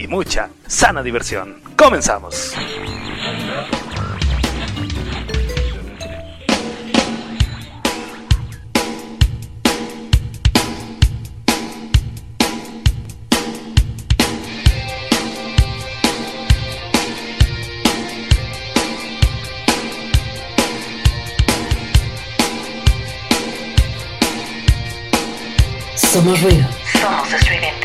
y mucha sana diversión. ¡Comenzamos! Somos ruido. Somos streaming.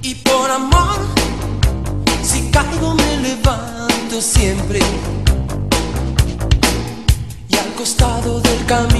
Y por amor, si caigo me levanto siempre. Y al costado del camino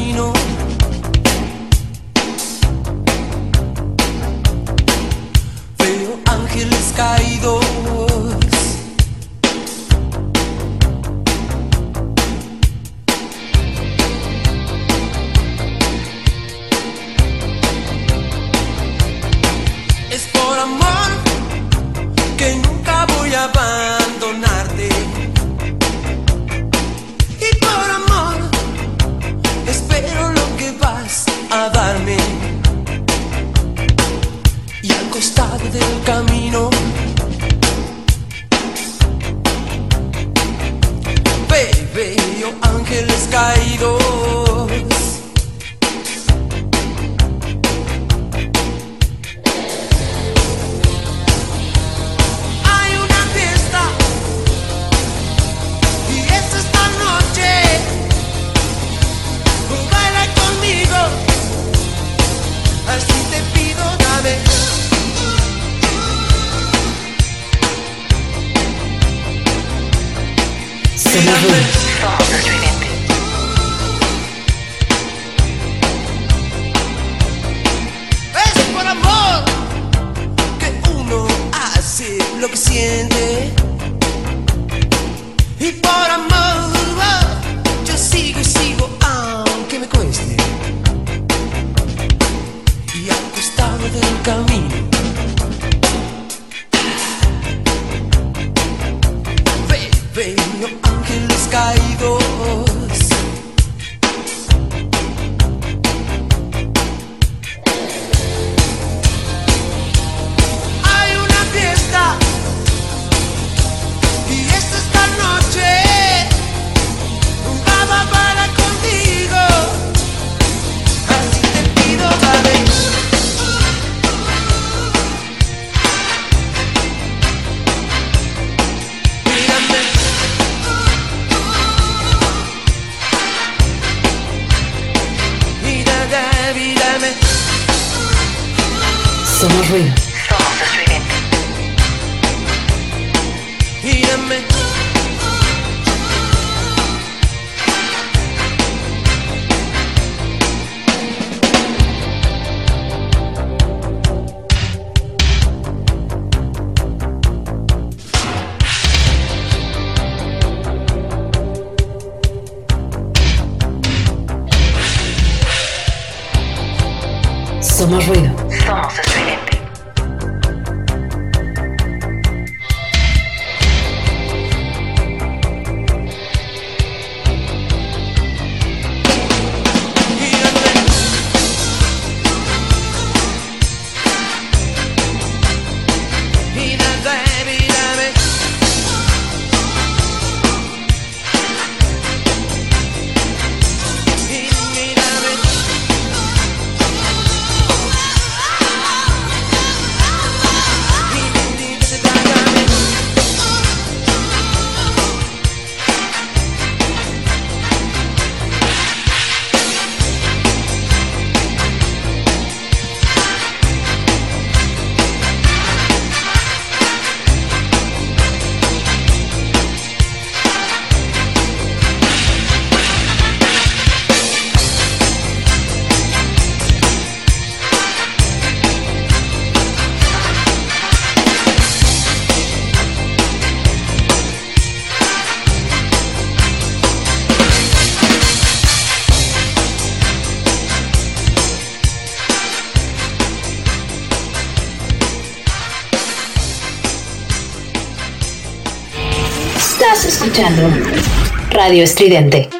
Radio Estridente.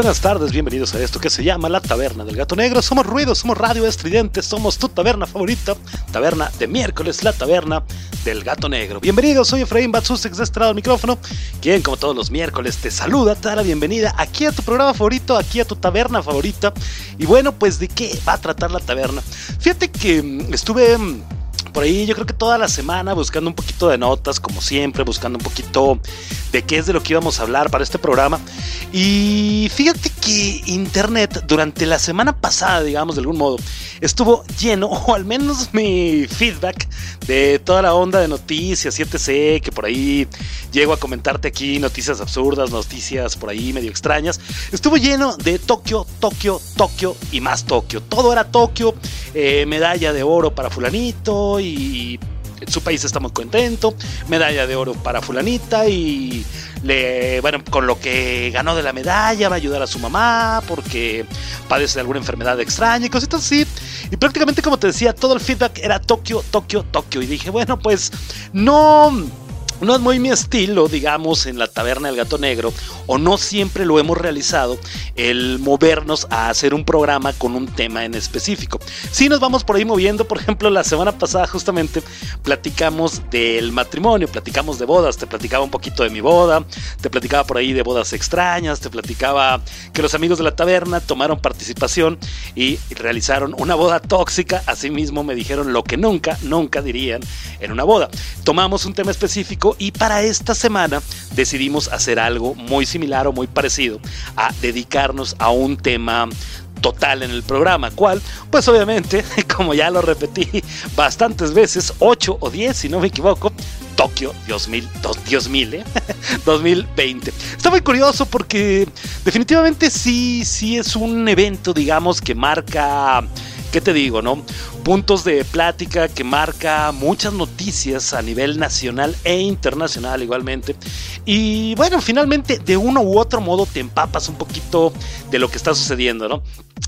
Buenas tardes, bienvenidos a esto que se llama La Taberna del Gato Negro. Somos ruido, somos radio estridente, somos tu taberna favorita, taberna de miércoles, la taberna del Gato Negro. Bienvenidos, soy Efraín Batsusex de este lado del micrófono, quien como todos los miércoles te saluda, te da la bienvenida aquí a tu programa favorito, aquí a tu taberna favorita. Y bueno, pues de qué va a tratar la taberna. Fíjate que mm, estuve... por ahí yo creo que toda la semana buscando un poquito de notas, como siempre, buscando un poquito de qué es de lo que íbamos a hablar para este programa. Y fíjate que Internet durante la semana pasada, digamos de algún modo, estuvo lleno, o al menos mi feedback de toda la onda de noticias, 7C, que por ahí llego a comentarte aquí noticias absurdas, noticias por ahí medio extrañas, estuvo lleno de Tokio, Tokio, Tokio y más Tokio. Todo era Tokio, eh, medalla de oro para fulanito y su país está muy contento, medalla de oro para fulanita y le, bueno, con lo que ganó de la medalla va a ayudar a su mamá porque padece de alguna enfermedad extraña y cositas así. Y prácticamente como te decía, todo el feedback era Tokio, Tokio, Tokio. Y dije, bueno, pues no... No es muy mi estilo, digamos, en la taberna del gato negro, o no siempre lo hemos realizado, el movernos a hacer un programa con un tema en específico. Si nos vamos por ahí moviendo, por ejemplo, la semana pasada justamente platicamos del matrimonio, platicamos de bodas, te platicaba un poquito de mi boda, te platicaba por ahí de bodas extrañas, te platicaba que los amigos de la taberna tomaron participación y realizaron una boda tóxica, asimismo me dijeron lo que nunca, nunca dirían en una boda. Tomamos un tema específico y para esta semana decidimos hacer algo muy similar o muy parecido a dedicarnos a un tema total en el programa, cual, pues obviamente, como ya lo repetí bastantes veces, 8 o 10 si no me equivoco, Tokio 2000, dos- Dios mil, ¿eh? 2020. Está muy curioso porque definitivamente sí, sí es un evento, digamos, que marca, ¿qué te digo, no? Puntos de plática que marca muchas noticias a nivel nacional e internacional igualmente. Y bueno, finalmente de uno u otro modo te empapas un poquito de lo que está sucediendo, ¿no?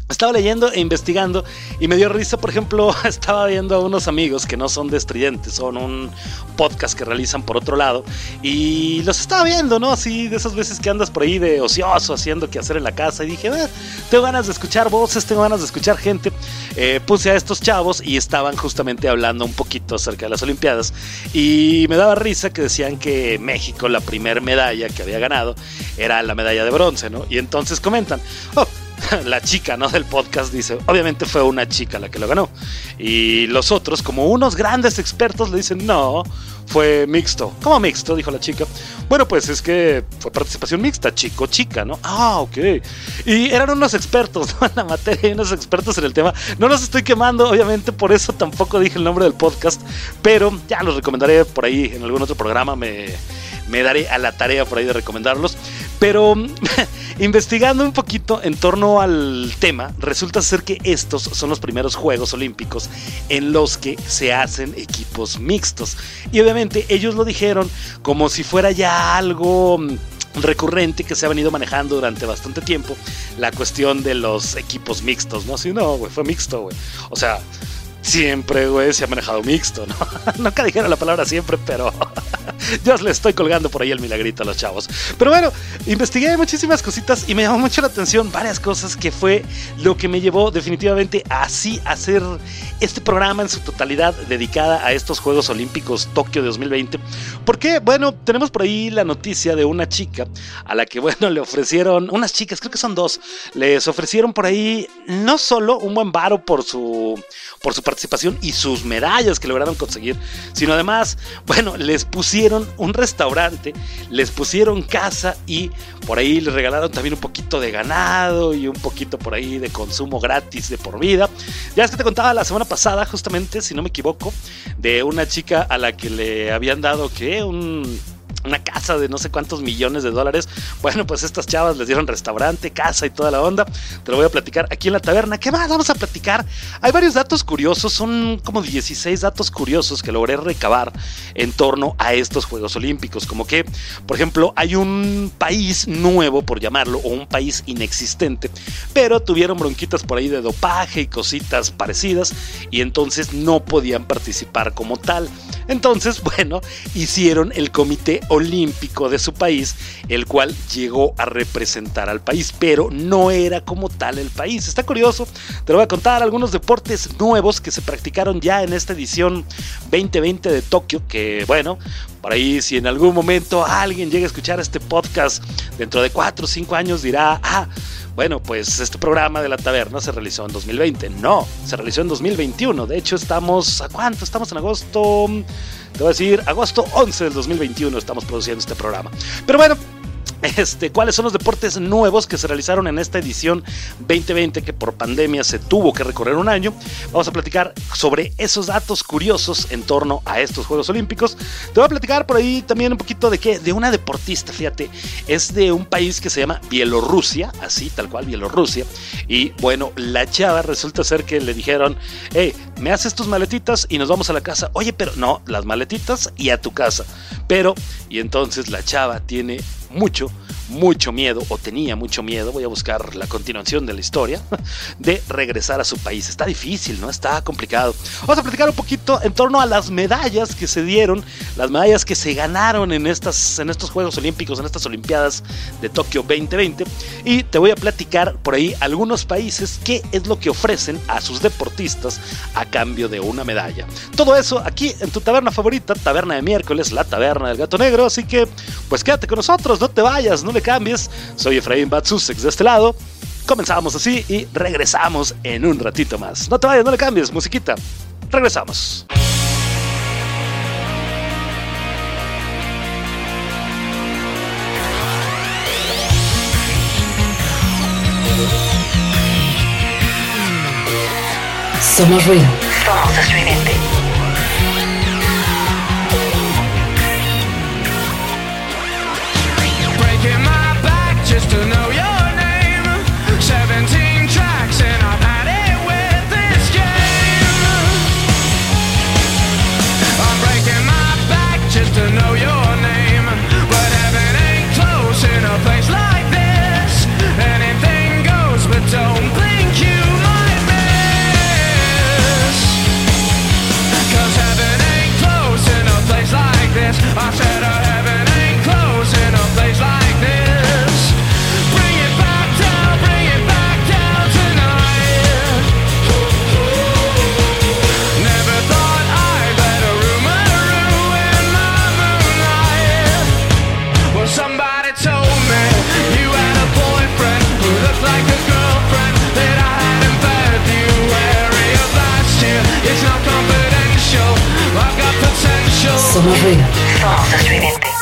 Estaba leyendo e investigando y me dio risa, por ejemplo, estaba viendo a unos amigos que no son de estridentes, son un podcast que realizan por otro lado y los estaba viendo, ¿no? Así de esas veces que andas por ahí de ocioso haciendo que hacer en la casa y dije, "Ah, tengo ganas de escuchar voces, tengo ganas de escuchar gente. Eh, puse a estos chavos y estaban justamente hablando un poquito acerca de las Olimpiadas y me daba risa que decían que México, la primer medalla que había ganado, era la medalla de bronce, ¿no? Y entonces comentan, oh, la chica, ¿no? Del podcast dice, obviamente fue una chica la que lo ganó. Y los otros, como unos grandes expertos, le dicen, no, fue mixto. ¿Cómo mixto? Dijo la chica. Bueno, pues es que fue participación mixta, chico-chica, ¿no? Ah, ok. Y eran unos expertos. En la materia, y unos expertos en el tema. No los estoy quemando, obviamente, por eso tampoco dije el nombre del podcast, pero ya los recomendaré por ahí en algún otro programa. Me, me daré a la tarea por ahí de recomendarlos. Pero investigando un poquito en torno al tema, resulta ser que estos son los primeros Juegos Olímpicos en los que se hacen equipos mixtos. Y obviamente ellos lo dijeron como si fuera ya algo mm, recurrente que se ha venido manejando durante bastante tiempo, la cuestión de los equipos mixtos, ¿no? Así, no, güey, fue mixto, güey. O sea, siempre, güey, se ha manejado mixto, ¿no? Nunca dijeron la palabra siempre, pero yo le estoy colgando por ahí el milagrito a los chavos. Pero bueno, investigué muchísimas cositas y me llamó mucho la atención varias cosas que fue lo que me llevó definitivamente a hacer este programa en su totalidad dedicada a estos Juegos Olímpicos Tokio 2020. Porque, bueno, tenemos por ahí la noticia de una chica a la que, bueno, le ofrecieron, unas chicas, creo que son dos, les ofrecieron por ahí no solo un buen varo por su por su participación y sus medallas que lograron conseguir, sino además, bueno, les pusieron un restaurante, les pusieron casa y por ahí les regalaron también un poquito de ganado y un poquito por ahí de consumo gratis de por vida. Ya es que te contaba la semana pasada, justamente, si no me equivoco, de una chica a la que le habían dado que un una casa de no sé cuántos millones de dólares. Bueno, pues estas chavas les dieron restaurante, casa y toda la onda. Te lo voy a platicar aquí en la taberna. ¿Qué más vamos a platicar? Hay varios datos curiosos, son como 16 datos curiosos que logré recabar en torno a estos Juegos Olímpicos. Como que, por ejemplo, hay un país nuevo, por llamarlo, o un país inexistente, pero tuvieron bronquitas por ahí de dopaje y cositas parecidas y entonces no podían participar como tal. Entonces, bueno, hicieron el Comité Olímpico de su país, el cual llegó a representar al país, pero no era como tal el país. Está curioso, te lo voy a contar algunos deportes nuevos que se practicaron ya en esta edición 2020 de Tokio, que bueno, por ahí si en algún momento alguien llega a escuchar este podcast dentro de 4 o 5 años dirá, ah, bueno, pues este programa de la taberna se realizó en 2020. No, se realizó en 2021. De hecho, estamos, ¿a cuánto? Estamos en agosto, te voy a decir, agosto 11 del 2021 estamos produciendo este programa. Pero bueno, este, cuáles son los deportes nuevos que se realizaron en esta edición 2020 que por pandemia se tuvo que recorrer un año. Vamos a platicar sobre esos datos curiosos en torno a estos Juegos Olímpicos. Te voy a platicar por ahí también un poquito de qué, de una deportista, fíjate, es de un país que se llama Bielorrusia, así tal cual Bielorrusia. Y bueno, la chava resulta ser que le dijeron, hey, me haces tus maletitas y nos vamos a la casa. Oye, pero no, las maletitas y a tu casa. Pero, y entonces la chava tiene mucho, mucho miedo, o tenía mucho miedo, voy a buscar la continuación de la historia, de regresar a su país. Está difícil, ¿no? Está complicado. Vamos a platicar un poquito en torno a las medallas que se dieron, las medallas que se ganaron en, estas, en estos Juegos Olímpicos, en estas Olimpiadas de Tokio 2020. Y te voy a platicar por ahí algunos países qué es lo que ofrecen a sus deportistas a cambio de una medalla. Todo eso aquí en tu taberna favorita, Taberna de Miércoles, la Taberna del Gato Negro. Así que, pues quédate con nosotros, no te vayas, no le cambies. Soy Efraín Batsusex de este lado. Comenzamos así y regresamos en un ratito más. No te vayas, no le cambies, musiquita. Regresamos. Somos ruido. Somos estridente. Just to know your name. 17 tracks and I've had it with this game. I'm breaking my back just to know your name. But heaven ain't close in a place like this. Anything goes, but don't Somos ruido. Somos.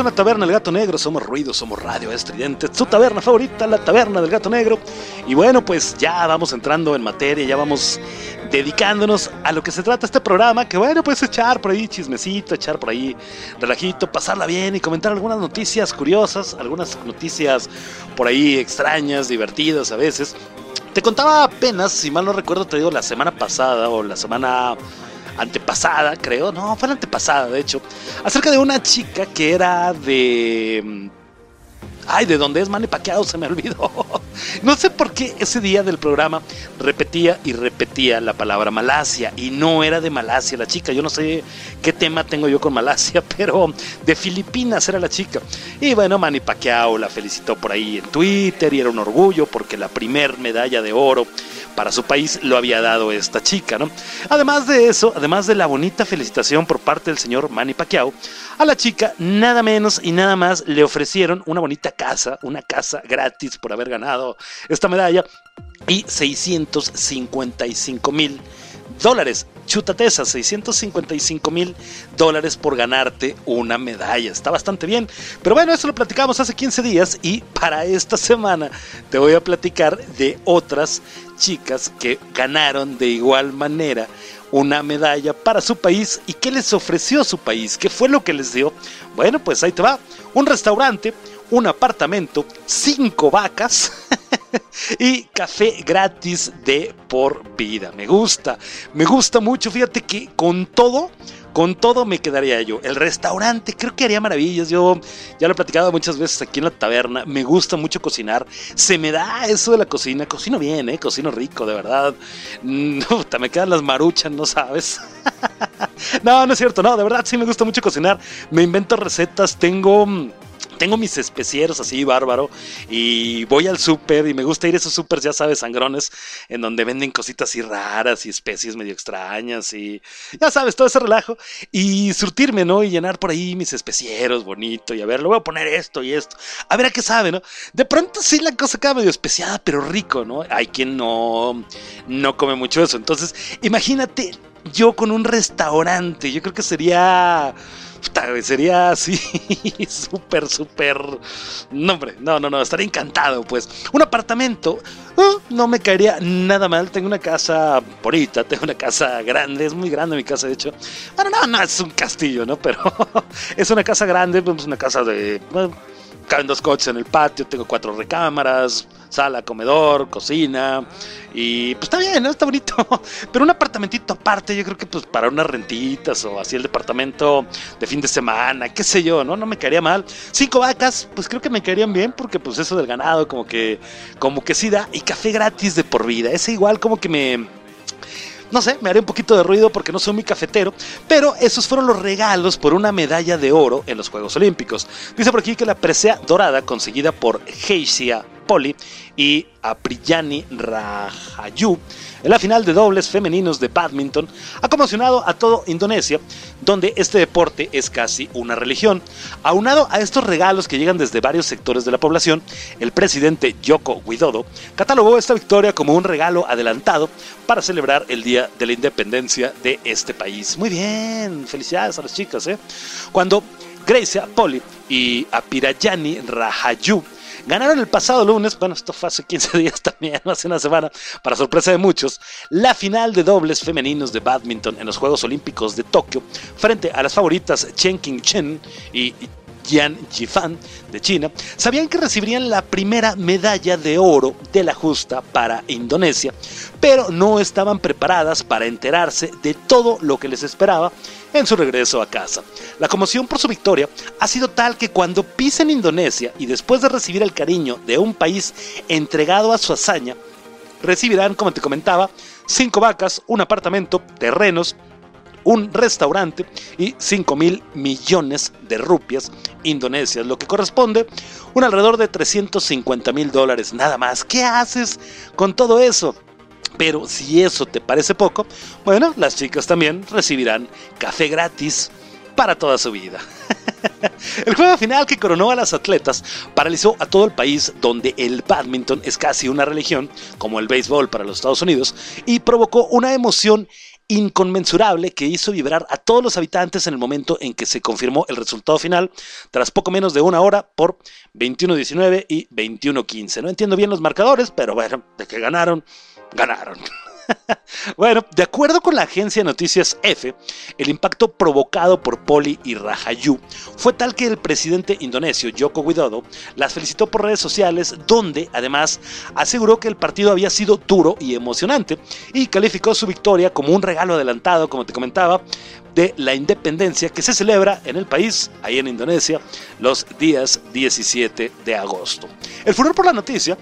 En la taberna del gato negro. Somos ruido, somos radio estridente. Su taberna favorita, la taberna del gato negro. Y bueno, pues ya vamos entrando en materia, ya vamos dedicándonos a lo que se trata este programa. Que bueno, pues echar por ahí chismecito, echar por ahí relajito, pasarla bien y comentar algunas noticias curiosas, algunas noticias por ahí extrañas, divertidas a veces. Te contaba apenas, si mal no recuerdo, te digo la semana pasada o la semana antepasada, creo, no, fue la antepasada, de hecho, acerca de una chica que era de... mm, Ay, ¿de dónde es Manny Pacquiao? Se me olvidó. No sé por qué ese día del programa repetía y repetía la palabra Malasia y no era de Malasia la chica. Yo no sé qué tema tengo yo con Malasia, pero de Filipinas era la chica. Y bueno, Manny Pacquiao la felicitó por ahí en Twitter y era un orgullo porque la primer medalla de oro para su país lo había dado esta chica, ¿no? Además de eso, además de la bonita felicitación por parte del señor Manny Pacquiao, a la chica nada menos y nada más le ofrecieron una bonita casa, una casa gratis por haber ganado esta medalla y 655 mil dólares. Chútate esas, 655 mil dólares por ganarte una medalla. Está bastante bien. Pero bueno, eso lo platicamos hace 15 días y para esta semana te voy a platicar de otras chicas que ganaron de igual manera una medalla para su país y qué les ofreció su país, qué fue lo que les dio. Bueno, pues ahí te va. Un restaurante, un apartamento, cinco vacas y café gratis de por vida. Me gusta, me gusta mucho. Fíjate que con todo, con todo me quedaría yo. El restaurante creo que haría maravillas. Yo ya lo he platicado muchas veces aquí en la taberna. Me gusta mucho cocinar. Se me da eso de la cocina. Cocino bien, ¿eh? Cocino rico, de verdad. Mm, me quedan las maruchas, ¿no sabes? no, no es cierto. No, de verdad sí me gusta mucho cocinar. Me invento recetas. Tengo... tengo mis especieros así, bárbaro, y voy al súper y me gusta ir a esos súper, ya sabes, sangrones, en donde venden cositas así raras y especies medio extrañas y ya sabes, todo ese relajo, y surtirme, ¿no? Y llenar por ahí mis especieros bonito y a ver, le voy a poner esto y esto, a ver a qué sabe, ¿no? De pronto sí la cosa queda medio especiada, pero rico, ¿no? Hay quien no, no come mucho eso, entonces imagínate yo con un restaurante, yo creo que sería... Sería así, súper, súper... No, no, no, no, estaría encantado, pues. Un apartamento, uh, no me caería nada mal. Tengo una casa bonita, tengo una casa grande, es muy grande mi casa, de hecho. Bueno, no, no, es un castillo, ¿no? Pero es una casa grande, pues una casa de... bueno, caben dos coches en el patio, tengo cuatro recámaras, sala, comedor, cocina. Y pues está bien, ¿no? Está bonito. Pero un apartamentito aparte, yo creo que pues para unas rentitas o así el departamento de fin de semana, qué sé yo, ¿no? No me caería mal. Cinco vacas, pues creo que me caerían bien porque pues eso del ganado como que, como que sí da. Y café gratis de por vida. Ese igual como que me no sé, me haré un poquito de ruido porque no soy muy cafetero, pero esos fueron los regalos por una medalla de oro en los Juegos Olímpicos. Dice por aquí que la presea dorada conseguida por Heisia Poli y Apriyani Rahayu en la final de dobles femeninos de badminton ha conmocionado a todo Indonesia, donde este deporte es casi una religión. Aunado a estos regalos que llegan desde varios sectores de la población, el presidente Joko Widodo catalogó esta victoria como un regalo adelantado para celebrar el Día de la Independencia de este país. Muy bien, felicidades a las chicas. ¿eh? Cuando Gracia Poli y Apirayani Rahayu Ganaron el pasado lunes, bueno, esto fue hace 15 días también, hace una semana, para sorpresa de muchos, la final de dobles femeninos de badminton en los Juegos Olímpicos de Tokio frente a las favoritas Chen King Chen y Jian Yifan de China, sabían que recibirían la primera medalla de oro de la justa para Indonesia, pero no estaban preparadas para enterarse de todo lo que les esperaba en su regreso a casa. La conmoción por su victoria ha sido tal que cuando pisen Indonesia y después de recibir el cariño de un país entregado a su hazaña, recibirán, como te comentaba, cinco vacas, un apartamento, terrenos, un restaurante y 5 mil millones de rupias indonesias, lo que corresponde un alrededor de 350 mil dólares nada más. ¿Qué haces con todo eso? Pero si eso te parece poco, bueno, las chicas también recibirán café gratis para toda su vida. El juego final que coronó a las atletas paralizó a todo el país donde el badminton es casi una religión, como el béisbol para los Estados Unidos, y provocó una emoción inconmensurable que hizo vibrar a todos los habitantes en el momento en que se confirmó el resultado final, tras poco menos de una hora por 21-19 y 21-15. No entiendo bien los marcadores, pero bueno, de que ganaron, ganaron. bueno, de acuerdo con la agencia de noticias F, el impacto provocado por Poli y Rajayu fue tal que el presidente indonesio Joko Widodo las felicitó por redes sociales, donde además aseguró que el partido había sido duro y emocionante y calificó su victoria como un regalo adelantado, como te comentaba, de la independencia que se celebra en el país, ahí en Indonesia, los días 17 de agosto. El furor por la noticia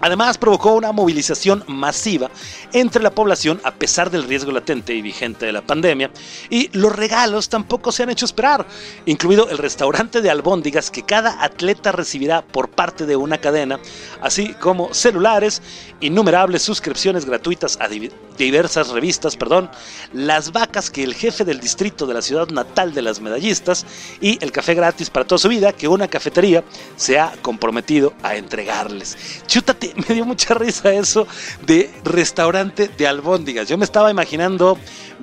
Además, provocó una movilización masiva entre la población a pesar del riesgo latente y vigente de la pandemia, y los regalos tampoco se han hecho esperar, incluido el restaurante de albóndigas que cada atleta recibirá por parte de una cadena, así como celulares, innumerables suscripciones gratuitas a diversas revistas, perdón, las vacas que el jefe del distrito de la ciudad natal de las medallistas y el café gratis para toda su vida que una cafetería se ha comprometido a entregarles. Chútate, me dio mucha risa eso de restaurante de albóndigas. Yo me estaba imaginando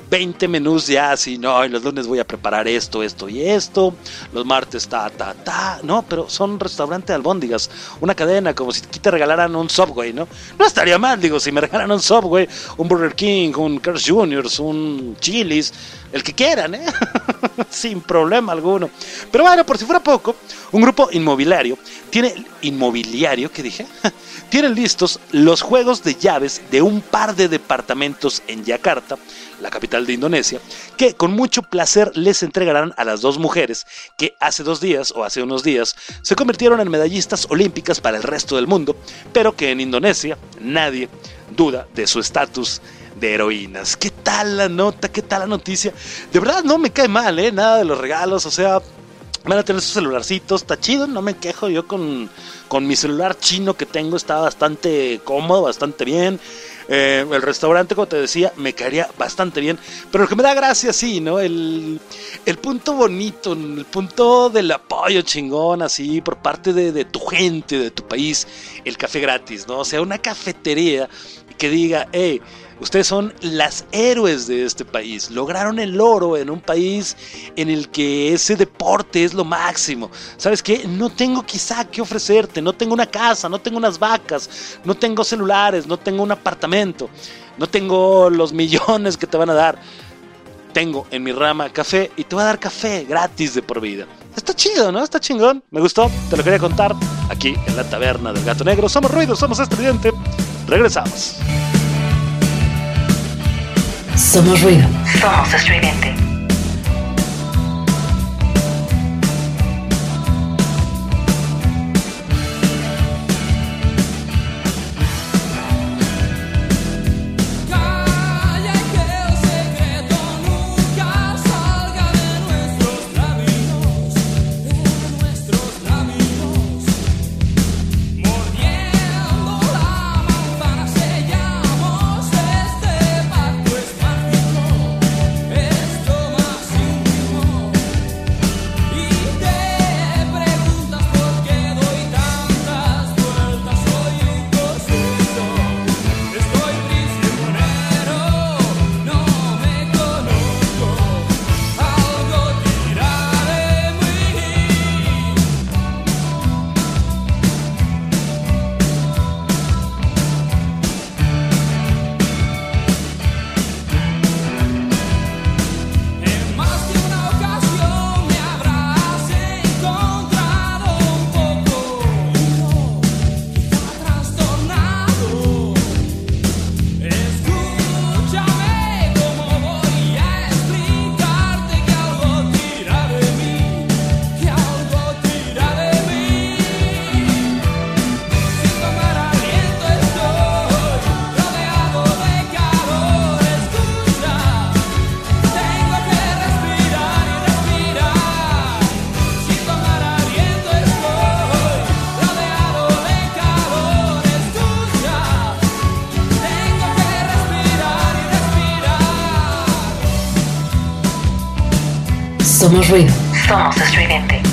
20 menús ya así, no, y los lunes voy a preparar esto, esto y esto, los martes ta, ta, ta, no, pero son restaurante de albóndigas, una cadena como si aquí te regalaran un Subway, ¿no? No estaría mal, digo, si me regalan un Subway, un Burger King, un Carl's Jr., un Chili's, el que quieran, ¿eh? Sin problema alguno. Pero bueno, por si fuera poco, un grupo inmobiliario tiene inmobiliario, ¿qué dije? Tienen listos los juegos de llaves de un par de departamentos en Yakarta, la capital de Indonesia, que con mucho placer les entregarán a las dos mujeres que hace dos días o hace unos días se convirtieron en medallistas olímpicas para el resto del mundo, pero que en Indonesia nadie duda de su estatus de heroínas. ¿Qué tal la nota? ¿Qué tal la noticia? De verdad no me cae mal, ¿eh? Nada de los regalos, o sea, van a tener sus celularcitos, está chido, no me quejo yo con, con mi celular chino que tengo, está bastante cómodo, bastante bien. Eh, el restaurante, como te decía, me caería bastante bien. Pero lo que me da gracia, sí, ¿no? El, el punto bonito, el punto del apoyo chingón, así, por parte de, de, tu gente, de tu país, el café gratis, ¿no? O sea, una cafetería que diga, hey, ustedes son las héroes de este país. Lograron el oro en un país en el que ese deporte es lo máximo. ¿Sabes qué? No tengo quizá que ofrecerte, no tengo una casa, no tengo unas vacas, no tengo celulares, no tengo un apartamento, no tengo los millones que te van a dar. Tengo en mi rama café y te voy a dar café gratis de por vida. Está chido, ¿no? Está chingón. Me gustó, te lo quería contar aquí en la taberna del gato negro. Somos ruidos, somos estridente. Regresamos. Somos ruido. Somos estridente. Somos ruido. Estridente.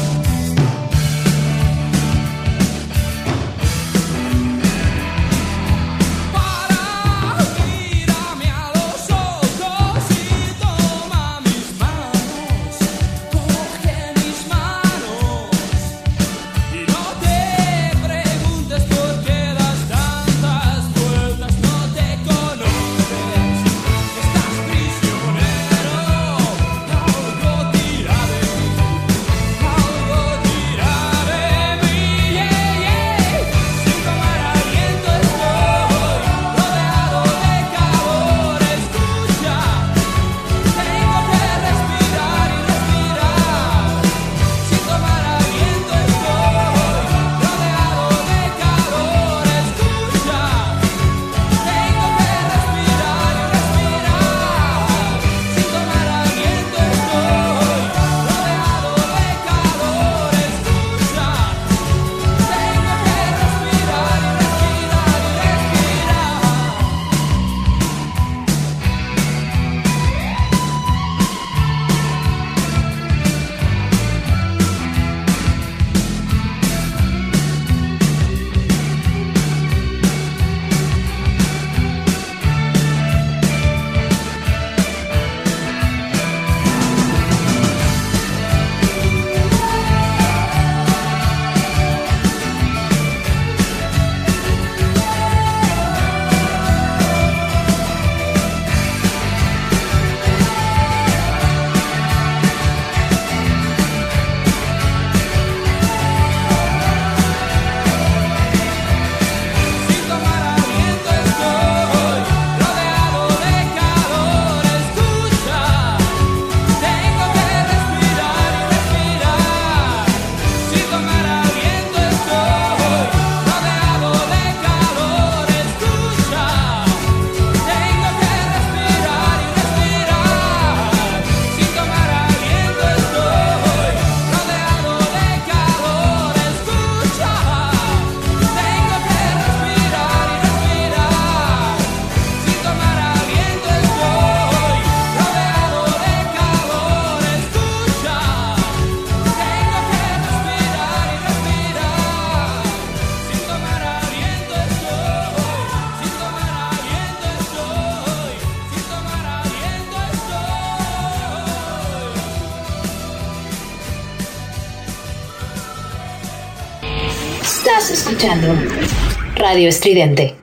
Radio Estridente.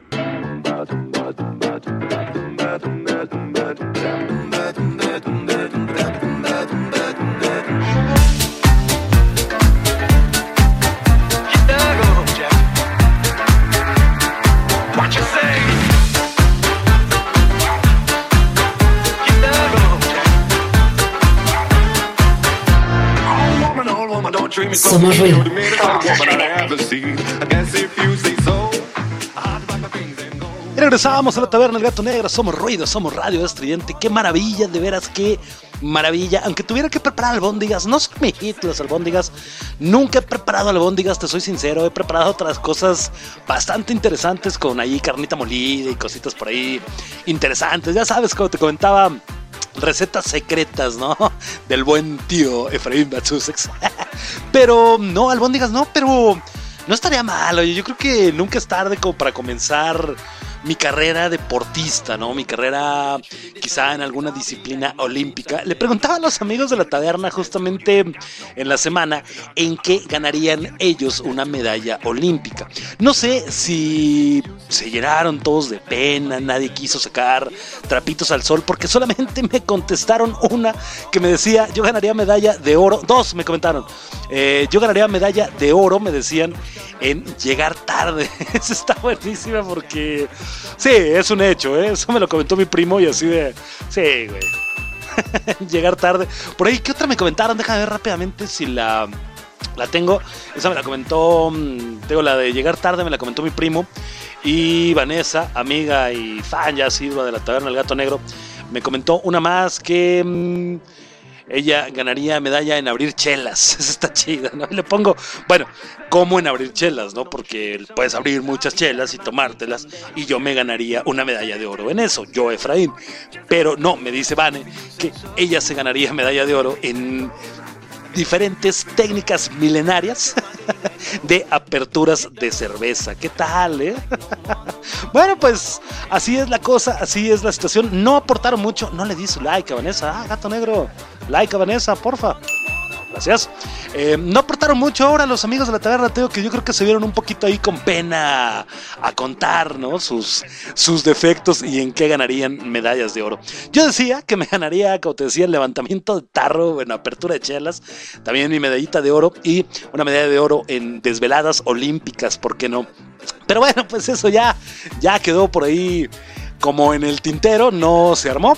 Regresamos a la taberna El Gato Negro. Somos ruido, somos radio estridente. Qué maravilla, de veras, qué maravilla. Aunque tuviera que preparar albóndigas, no son mi hit las albóndigas. Nunca he preparado albóndigas, te soy sincero. He preparado otras cosas bastante interesantes con ahí carnita molida y cositas por ahí interesantes. Ya sabes, como te comentaba, recetas secretas, ¿no? Del buen tío Efraín Batsusex. pero no, albóndigas no, pero no estaría mal. Oye, yo creo que nunca es tarde como para comenzar mi carrera deportista, ¿no? Mi carrera quizá en alguna disciplina olímpica. Le preguntaba a los amigos de la taberna justamente en la semana en qué ganarían ellos una medalla olímpica. No sé si se llenaron todos de pena, nadie quiso sacar trapitos al sol porque solamente me contestaron una que me decía yo ganaría medalla de oro, dos me comentaron, eh, yo ganaría medalla de oro, me decían, en llegar tarde. Eso está buenísima porque sí, es un hecho, ¿eh? eso me lo comentó mi primo y así de, sí, güey. llegar tarde. Por ahí, ¿qué otra me comentaron? Déjame ver rápidamente si la, la tengo. Esa me la comentó, mm, tengo la de llegar tarde, me la comentó mi primo. Y Vanessa, amiga y fan ya asidua de la taberna del gato negro, me comentó una más que mm, ella ganaría medalla en abrir chelas. Esa está chida, ¿no? Y le pongo, bueno, ¿cómo en abrir chelas, no? Porque puedes abrir muchas chelas y tomártelas y yo me ganaría una medalla de oro en eso, yo Efraín. Pero no, me dice Vane que ella se ganaría medalla de oro en diferentes técnicas milenarias de aperturas de cerveza. ¿Qué tal, eh? bueno, pues así es la cosa, así es la situación. No aportaron mucho, no le di su like a Vanessa. Ah, gato negro, like a Vanessa, porfa. Gracias. Eh, no aportaron mucho ahora los amigos de la taberna, Teo, que yo creo que se vieron un poquito ahí con pena a contar, ¿no? Sus, sus defectos y en qué ganarían medallas de oro. Yo decía que me ganaría, como te decía, el levantamiento de tarro en apertura de chelas, también mi medallita de oro y una medalla de oro en desveladas olímpicas, ¿por qué no? Pero bueno, pues eso ya, ya quedó por ahí como en el tintero, no se armó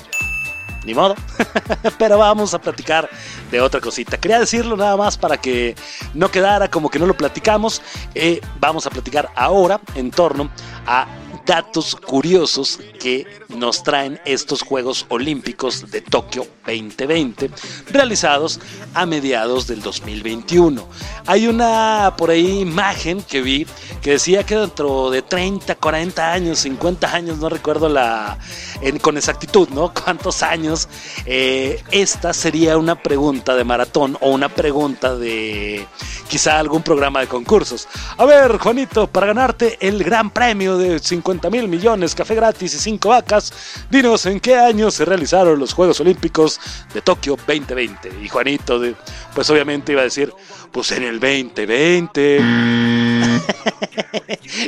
ni modo. Pero vamos a platicar de otra cosita. Quería decirlo nada más para que no quedara como que no lo platicamos. Eh, vamos a platicar ahora en torno a datos curiosos que nos traen estos Juegos Olímpicos de Tokio 2020 realizados a mediados del 2021. Hay una por ahí imagen que vi que decía que dentro de 30, 40 años, 50 años, no recuerdo la con exactitud, ¿no? ¿Cuántos años? Eh, esta sería una pregunta de maratón o una pregunta de quizá algún programa de concursos. A ver, Juanito, para ganarte el gran premio de 50 mil millones, café gratis y 5 vacas, dinos en qué año se realizaron los Juegos Olímpicos de Tokio 2020. Y Juanito, pues obviamente iba a decir, pues en el 2020.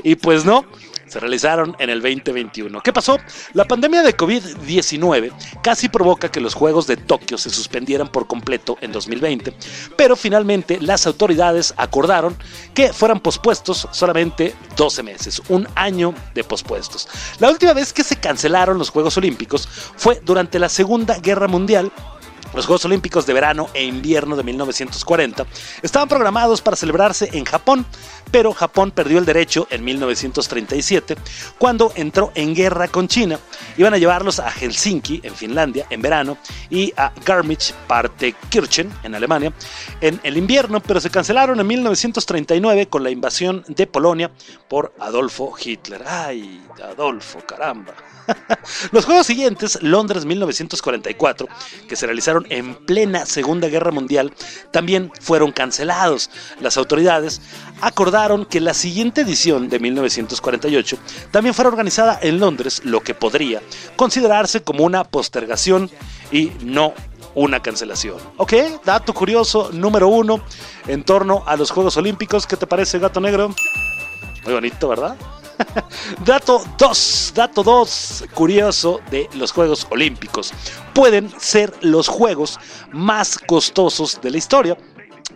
y pues no, se realizaron en el 2021. ¿Qué pasó? La pandemia de COVID-19 casi provoca que los Juegos de Tokio se suspendieran por completo en 2020, pero finalmente las autoridades acordaron que fueran pospuestos solamente 12 meses, un año de pospuestos. La última vez que se cancelaron los Juegos Olímpicos fue durante la Segunda Guerra Mundial los Juegos Olímpicos de verano e invierno de 1940 estaban programados para celebrarse en Japón, pero Japón perdió el derecho en 1937 cuando entró en guerra con China. Iban a llevarlos a Helsinki, en Finlandia, en verano, y a Garmisch-Partenkirchen, en Alemania, en el invierno, pero se cancelaron en 1939 con la invasión de Polonia por Adolfo Hitler. ¡Ay, Adolfo, caramba! Los juegos siguientes, Londres 1944, que se realizaron en plena Segunda Guerra Mundial, también fueron cancelados. Las autoridades acordaron que la siguiente edición de 1948 también fuera organizada en Londres, lo que podría considerarse como una postergación y no una cancelación. Ok, dato curioso número uno en torno a los Juegos Olímpicos. ¿Qué te parece, gato negro? Muy bonito, ¿verdad? Dato 2, dato 2, curioso de los Juegos Olímpicos. Pueden ser los juegos más costosos de la historia.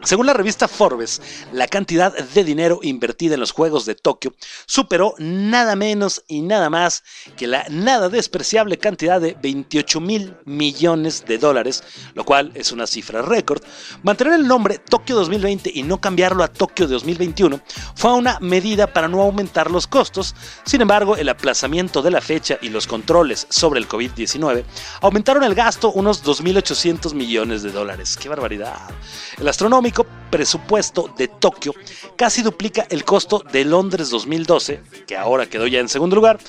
Según la revista Forbes, la cantidad de dinero invertida en los Juegos de Tokio superó nada menos y nada más que la nada despreciable cantidad de 28 mil millones de dólares, lo cual es una cifra récord. Mantener el nombre Tokio 2020 y no cambiarlo a Tokio 2021 fue una medida para no aumentar los costos. Sin embargo, el aplazamiento de la fecha y los controles sobre el COVID-19 aumentaron el gasto unos 2.800 millones de dólares. ¡Qué barbaridad! El astronómico presupuesto de Tokio casi duplica el costo de Londres 2012, que ahora quedó ya en segundo lugar,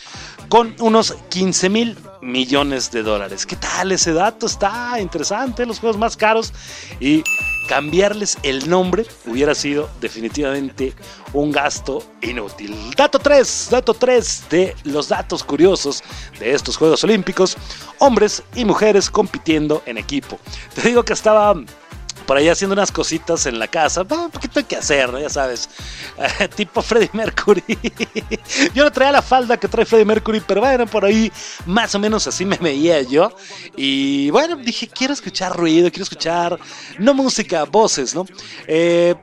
con unos 15 mil millones de dólares. ¿Qué tal ese dato? Está interesante, los juegos más caros y cambiarles el nombre hubiera sido definitivamente un gasto inútil. Dato 3, dato 3 de los datos curiosos de estos Juegos Olímpicos, hombres y mujeres compitiendo en equipo. Te digo que estaba por ahí haciendo unas cositas en la casa. Un poquito hay que hacer, ¿no? Ya sabes. Tipo Freddie Mercury. yo no traía la falda que trae Freddie Mercury, pero bueno, por ahí más o menos así me veía yo. Y bueno, dije, quiero escuchar ruido, quiero escuchar, no música, voces, ¿no? Eh,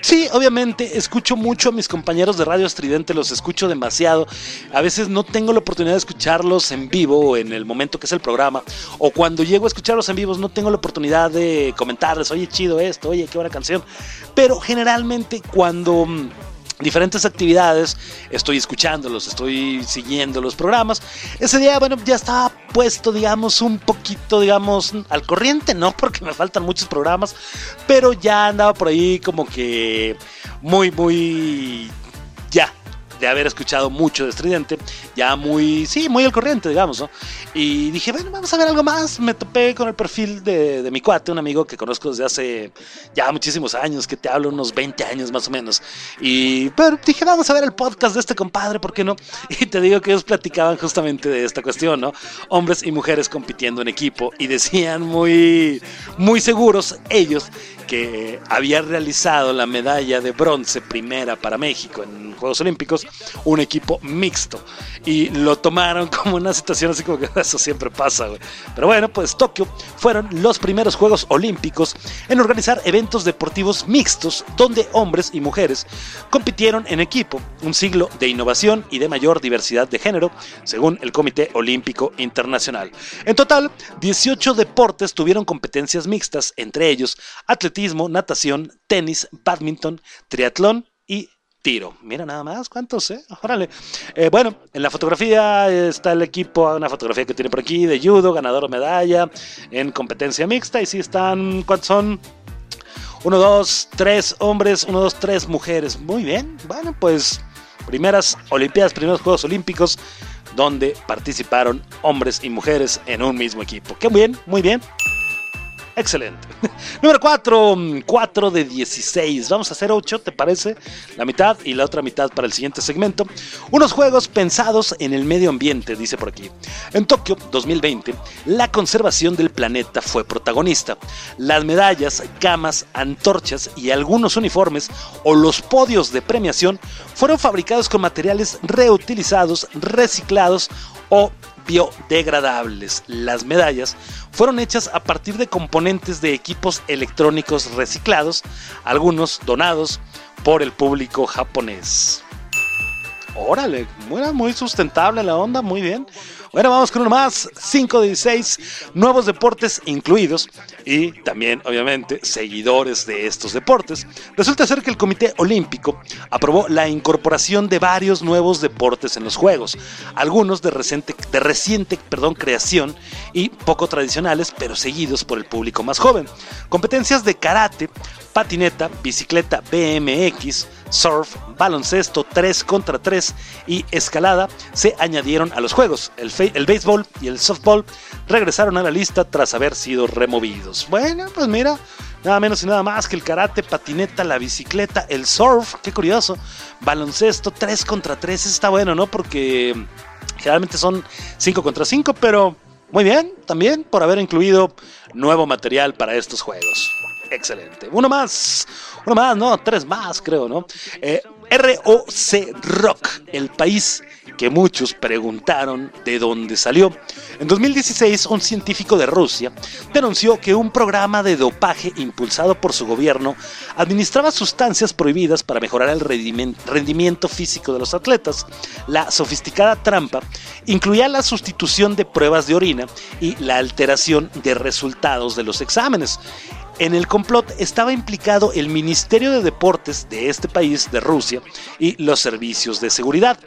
Sí, obviamente escucho mucho a mis compañeros de Radio Estridente, los escucho demasiado. A veces no tengo la oportunidad de escucharlos en vivo en el momento que es el programa. O cuando llego a escucharlos en vivos no tengo la oportunidad de comentarles, oye, chido esto, oye, qué buena canción. Pero generalmente cuando mm, diferentes actividades, estoy escuchándolos, estoy siguiendo los programas. Ese día, bueno, ya estaba puesto, digamos, un poquito, digamos, al corriente, ¿no? Porque me faltan muchos programas, pero ya andaba por ahí como que muy, muy, ya, de haber escuchado mucho de Estridente, ya muy, sí, muy al corriente, digamos, ¿no? Y dije, bueno, vamos a ver algo más. Me topé con el perfil de, de mi cuate, un amigo que conozco desde hace ya muchísimos años, que te hablo unos 20 años más o menos. Y pero dije, vamos a ver el podcast de este compadre, ¿por qué no? Y te digo que ellos platicaban justamente de esta cuestión, ¿no? Hombres y mujeres compitiendo en equipo y decían muy, muy seguros ellos que había realizado la medalla de bronce primera para México en Juegos Olímpicos un equipo mixto y lo tomaron como una situación así como que eso siempre pasa, güey. Pero bueno, pues Tokio fueron los primeros Juegos Olímpicos en organizar eventos deportivos mixtos donde hombres y mujeres compitieron en equipo, un siglo de innovación y de mayor diversidad de género, según el Comité Olímpico Internacional. En total, 18 deportes tuvieron competencias mixtas, entre ellos atletismo, natación, tenis, badminton, triatlón y tiro. Mira nada más, ¿cuántos, eh? Órale. Eh, bueno, en la fotografía está el equipo, una fotografía que tiene por aquí de judo, ganador de medalla en competencia mixta. Y sí están, ¿cuántos son? Uno, dos, tres hombres, uno, dos, tres mujeres. Muy bien. Bueno, pues primeras Olimpiadas, primeros Juegos Olímpicos donde participaron hombres y mujeres en un mismo equipo. Qué bien, muy bien. Excelente. Número 4, 4 de 16. Vamos a hacer 8, ¿te parece? La mitad y la otra mitad para el siguiente segmento. Unos juegos pensados en el medio ambiente, dice por aquí. En Tokio 2020, la conservación del planeta fue protagonista. Las medallas, camas, antorchas y algunos uniformes o los podios de premiación fueron fabricados con materiales reutilizados, reciclados o biodegradables. Las medallas fueron hechas a partir de componentes de equipos electrónicos reciclados, algunos donados por el público japonés. Órale, muy, sustentable la onda, muy bien. Bueno, vamos con uno más, 5 de 16, nuevos deportes incluidos y también, obviamente, seguidores de estos deportes. Resulta ser que el Comité Olímpico aprobó la incorporación de varios nuevos deportes en los Juegos, algunos de reciente, de reciente perdón, creación y poco tradicionales, pero seguidos por el público más joven. Competencias de karate, patineta, bicicleta BMX, surf, baloncesto 3 contra 3 y escalada se añadieron a los juegos. El, el béisbol y el softball regresaron a la lista tras haber sido removidos. Bueno, pues mira, nada menos y nada más que el karate, patineta, la bicicleta, el surf, qué curioso, baloncesto 3 contra 3, está bueno, ¿no? Porque generalmente son 5 contra 5, pero muy bien, también por haber incluido nuevo material para estos juegos. Excelente. Uno más, uno más, no, tres más, creo, ¿no? Eh, ROC Rock, el país que muchos preguntaron de dónde salió. En 2016, un científico de Rusia denunció que un programa de dopaje impulsado por su gobierno administraba sustancias prohibidas para mejorar el rendimiento físico de los atletas. La sofisticada trampa incluía la sustitución de pruebas de orina y la alteración de resultados de los exámenes. En el complot estaba implicado el Ministerio de Deportes de este país, de Rusia, y los servicios de seguridad.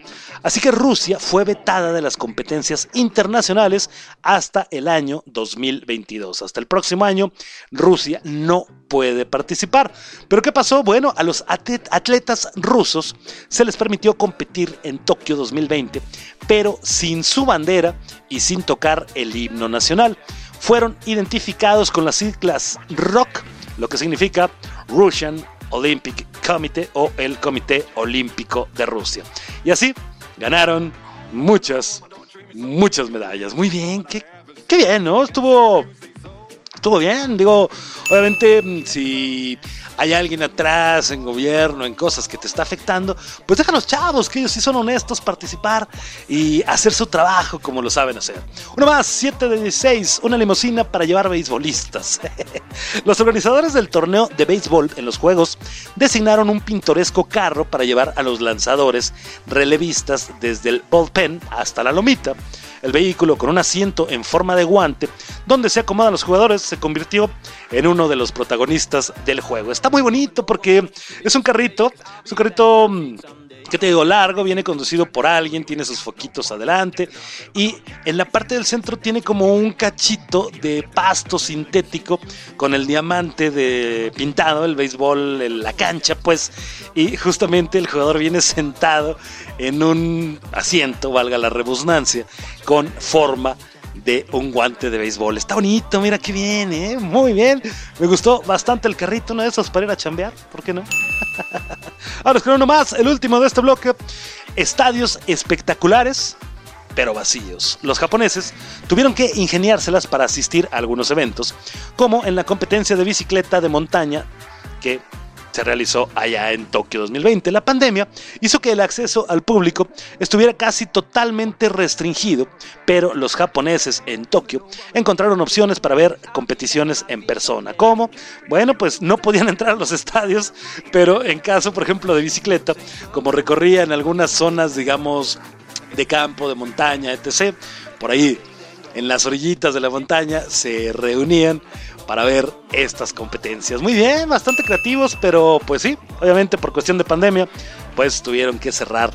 Así que Rusia fue vetada de las competencias internacionales hasta el año 2022. Hasta el próximo año, Rusia no puede participar. ¿Pero qué pasó? Bueno, a los atlet- atletas rusos se les permitió competir en Tokio 2020, pero sin su bandera y sin tocar el himno nacional fueron identificados con las siglas ROC, lo que significa Russian Olympic Committee o el Comité Olímpico de Rusia. Y así ganaron muchas, muchas medallas. Muy bien, qué, qué bien, ¿no? Estuvo, estuvo bien. Digo, obviamente, mm, si hay alguien atrás en gobierno, en cosas que te está afectando, pues déjanos chavos, que ellos sí son honestos, participar y hacer su trabajo como lo saben hacer. Uno más, 7 de 16, una limusina para llevar beisbolistas. Los organizadores del torneo de béisbol en los Juegos designaron un pintoresco carro para llevar a los lanzadores relevistas desde el bullpen hasta la lomita. El vehículo con un asiento en forma de guante donde se acomodan los jugadores se convirtió en uno de los protagonistas del juego. Está muy bonito porque es un carrito, es un carrito mm, ¿Qué te digo? Largo, viene conducido por alguien, tiene sus foquitos adelante y en la parte del centro tiene como un cachito de pasto sintético con el diamante de pintado, el béisbol, la cancha, pues, y justamente el jugador viene sentado en un asiento, valga la rebusnancia, con forma de un guante de béisbol. Está bonito, mira qué bien, ¿eh? muy bien. Me gustó bastante el carrito, uno de esos para ir a chambear, ¿por qué no? Ahora con uno más, el último de este bloque. Estadios espectaculares, pero vacíos. Los japoneses tuvieron que ingeniárselas para asistir a algunos eventos, como en la competencia de bicicleta de montaña que se realizó allá en Tokio 2020. La pandemia hizo que el acceso al público estuviera casi totalmente restringido, pero los japoneses en Tokio encontraron opciones para ver competiciones en persona. ¿Cómo? Bueno, pues no podían entrar a los estadios, pero en caso, por ejemplo, de bicicleta, como recorría en algunas zonas, digamos, de campo, de montaña, etc., por ahí en las orillitas de la montaña se reunían para ver estas competencias. Muy bien, bastante creativos, pero pues sí, obviamente por cuestión de pandemia, pues tuvieron que cerrar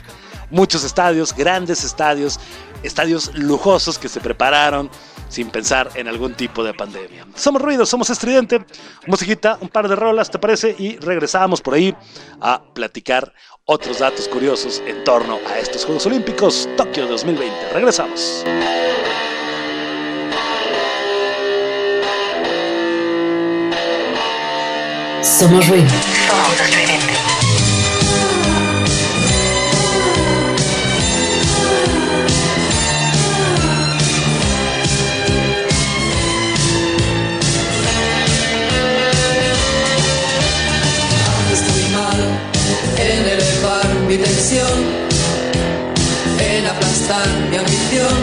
muchos estadios, grandes estadios, estadios lujosos que se prepararon sin pensar en algún tipo de pandemia. Somos ruido, somos estridente, musiquita, un par de rolas, ¿te parece? Y regresamos por ahí a platicar otros datos curiosos en torno a estos Juegos Olímpicos Tokio 2020. Regresamos. Somos ruido. Somos estridente. Estoy mal en elevar mi tensión, en aplastar mi ambición.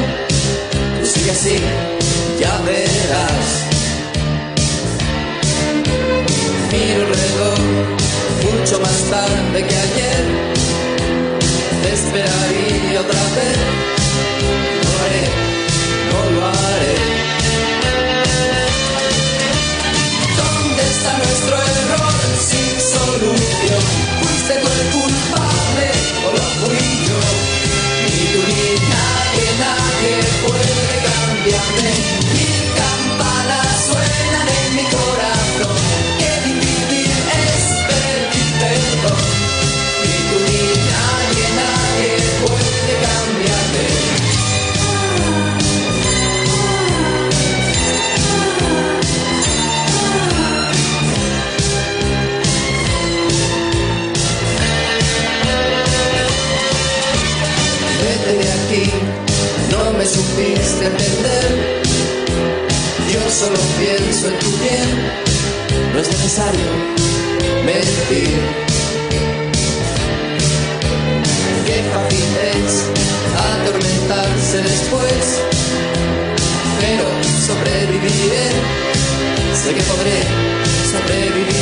Tú sigue así, ya verás. Mucho más tarde que ayer. Te esperaría otra vez. Solo pienso en tu bien, no es necesario mentir. Qué fácil es atormentarse después, pero sobreviviré, sé que podré, sobreviviré.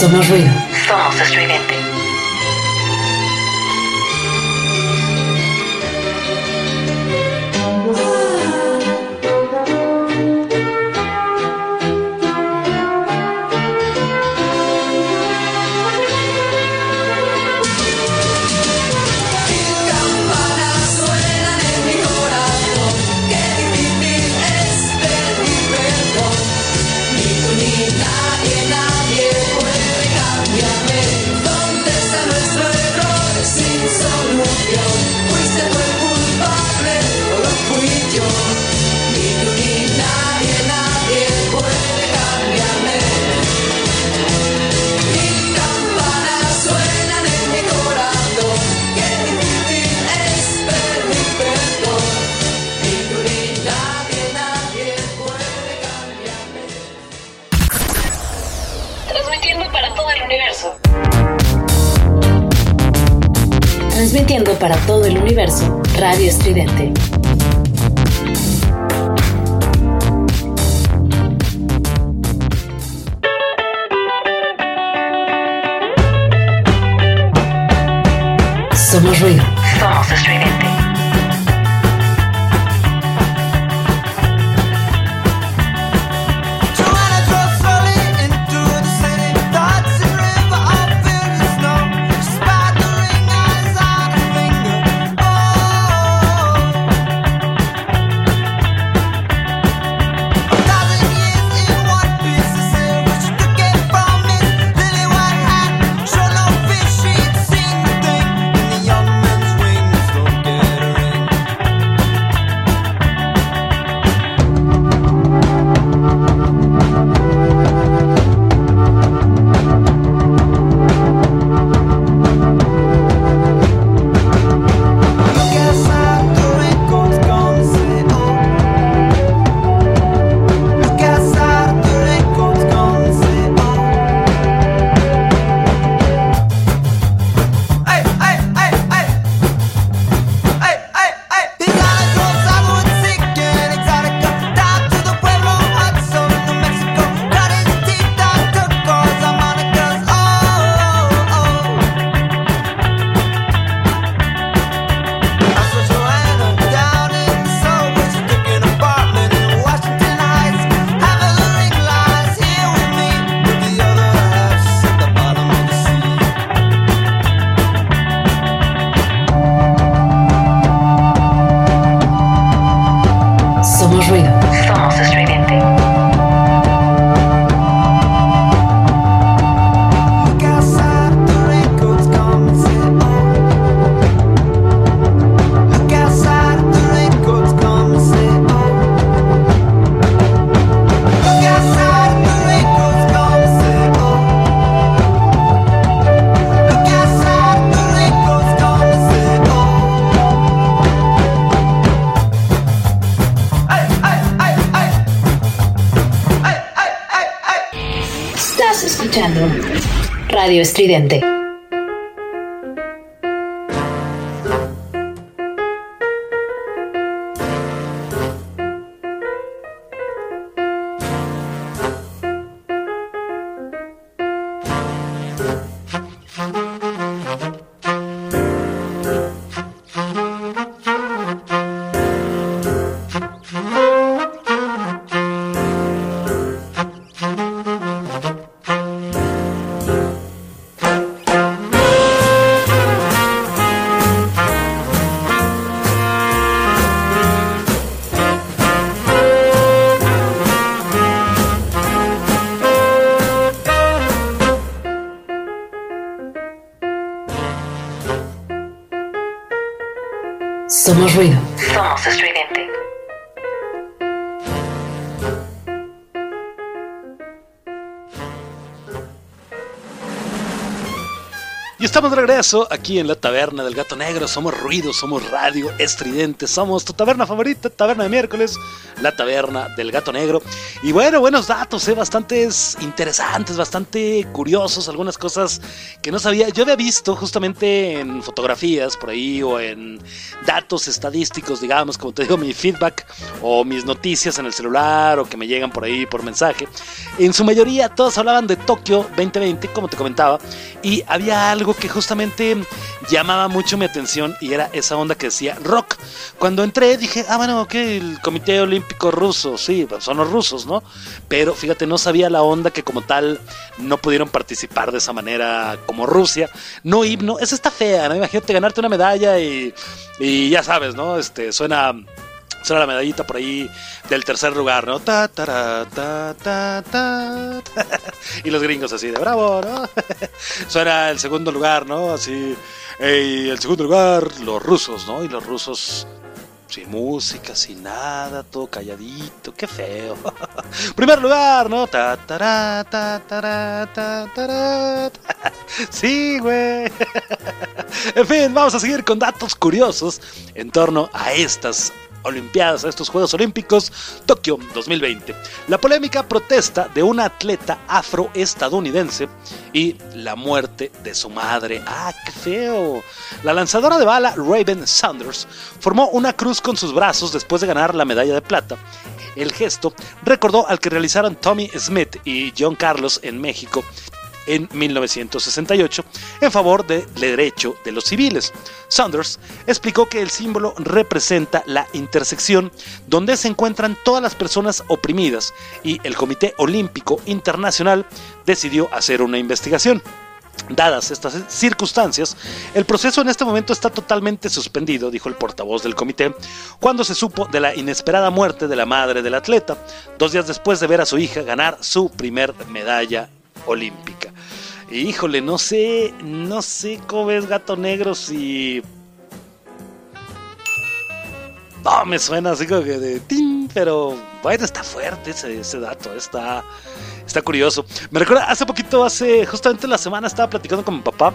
Somos ruido. Estridente. Escuchando Radio Estridente. Somos ruido. Somos estridente. Y estamos de regreso aquí en la taberna del gato negro. Somos ruido, somos radio estridente, somos tu taberna favorita, taberna de miércoles, la taberna del gato negro. Y bueno, buenos datos, ¿eh? bastantes interesantes, bastante curiosos, algunas cosas que no sabía. Yo había visto justamente en fotografías por ahí o en datos estadísticos, digamos, como te digo, mi feedback o mis noticias en el celular o que me llegan por ahí por mensaje. En su mayoría todos hablaban de Tokio 2020, como te comentaba, y había algo que justamente llamaba mucho mi atención y era esa onda que decía rock. Cuando entré dije, ah, bueno, ok, el Comité Olímpico Ruso, sí, pues son los rusos, ¿no? Pero fíjate, no sabía la onda que como tal no pudieron participar de esa manera como Rusia. No himno, esa está fea, ¿no? Imagínate ganarte una medalla y, y ya sabes, ¿no? Este, suena... Suena la medallita por ahí del tercer lugar, ¿no? Ta, ta, ta, ta, ta. Y los gringos así de bravo, ¿no? Suena el segundo lugar, ¿no? Así. Y el segundo lugar, los rusos, ¿no? Y los rusos sin música, sin nada, todo calladito, qué feo. Primer lugar, ¿no? Ta, ta, ta, tará, ta. Sí, güey. En fin, vamos a seguir con datos curiosos en torno a estas Olimpiadas, a estos Juegos Olímpicos Tokio 2020. La polémica protesta de una atleta afroestadounidense y la muerte de su madre. ¡Ah, qué feo! La lanzadora de bala Raven Sanders formó una cruz con sus brazos después de ganar la medalla de plata. El gesto recordó al que realizaron Tommy Smith y John Carlos en México en 1968 en favor del derecho de los civiles. Saunders explicó que el símbolo representa la intersección donde se encuentran todas las personas oprimidas y el Comité Olímpico Internacional decidió hacer una investigación. Dadas estas circunstancias, el proceso en este momento está totalmente suspendido, dijo el portavoz del comité, cuando se supo de la inesperada muerte de la madre del atleta, dos días después de ver a su hija ganar su primer medalla olímpica. Híjole, no sé, no sé cómo ves gato negro si... No, me suena así como que de tin, pero bueno, está fuerte ese, ese dato, está, está curioso. Me recuerda, hace poquito, hace justamente la semana estaba platicando con mi papá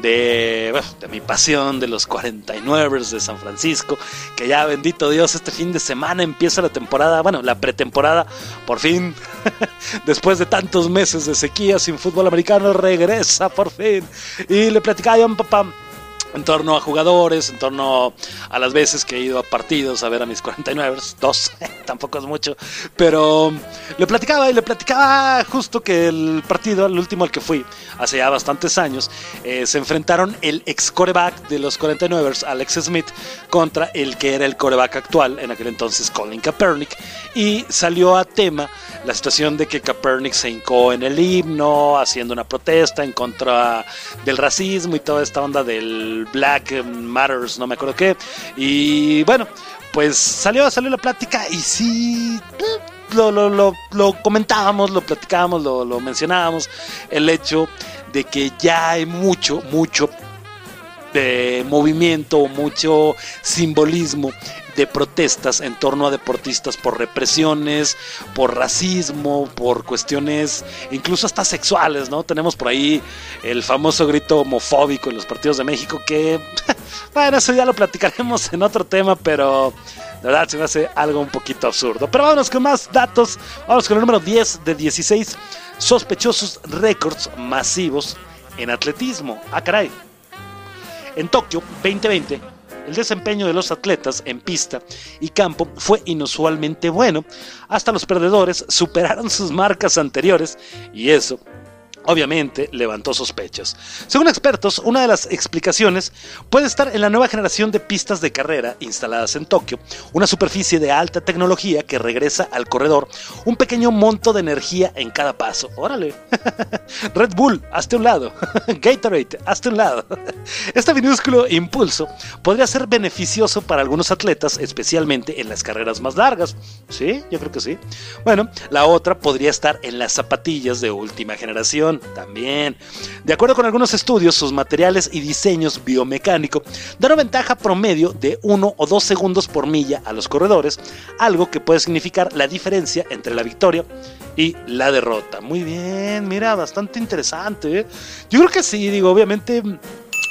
de, bueno, de mi pasión de los 49 de San Francisco, que ya bendito Dios, este fin de semana empieza la temporada, bueno, la pretemporada, por fin, después de tantos meses de sequía sin fútbol americano, regresa por fin. Y le platicaba a papá en torno a jugadores, en torno a las veces que he ido a partidos a ver a mis 49, dos, tampoco es mucho, pero le platicaba y le platicaba justo que el partido, el último al que fui, hace ya bastantes años, eh, se enfrentaron el ex coreback de los 49, Alex Smith, contra el que era el coreback actual, en aquel entonces Colin Kaepernick, y salió a tema la situación de que Kaepernick se hincó en el himno, haciendo una protesta en contra del racismo y toda esta onda del Black Matters, no me acuerdo qué. Y bueno, pues salió, salió la plática y sí. Lo, lo, lo, lo comentábamos, lo platicábamos, lo, lo mencionábamos, el hecho de que ya hay mucho, mucho de movimiento, mucho simbolismo de protestas en torno a deportistas por represiones, por racismo, por cuestiones incluso hasta sexuales, ¿no? Tenemos por ahí el famoso grito homofóbico en los partidos de México que, bueno, eso ya lo platicaremos en otro tema, pero de verdad se me hace algo un poquito absurdo. Pero vámonos con más datos, vamos con el número 10 de 16 sospechosos récords masivos en atletismo. Ah, caray. En Tokio 2020, el desempeño de los atletas en pista y campo fue inusualmente bueno. Hasta los perdedores superaron sus marcas anteriores y eso obviamente levantó sospechas. Según expertos, una de las explicaciones puede estar en la nueva generación de pistas de carrera instaladas en Tokio, una superficie de alta tecnología que regresa al corredor un pequeño monto de energía en cada paso. Órale. Red Bull, hazte un lado. Gatorade, hazte un lado. Este minúsculo impulso podría ser beneficioso para algunos atletas, especialmente en las carreras más largas. Sí, yo creo que sí. Bueno, la otra podría estar en las zapatillas de última generación también. De acuerdo con algunos estudios, sus materiales y diseños biomecánico dan una ventaja promedio de 1 o 2 segundos por milla a los corredores, algo que puede significar la diferencia entre la victoria y la derrota. Muy bien, mira, bastante interesante. ¿eh? Yo creo que sí, digo, obviamente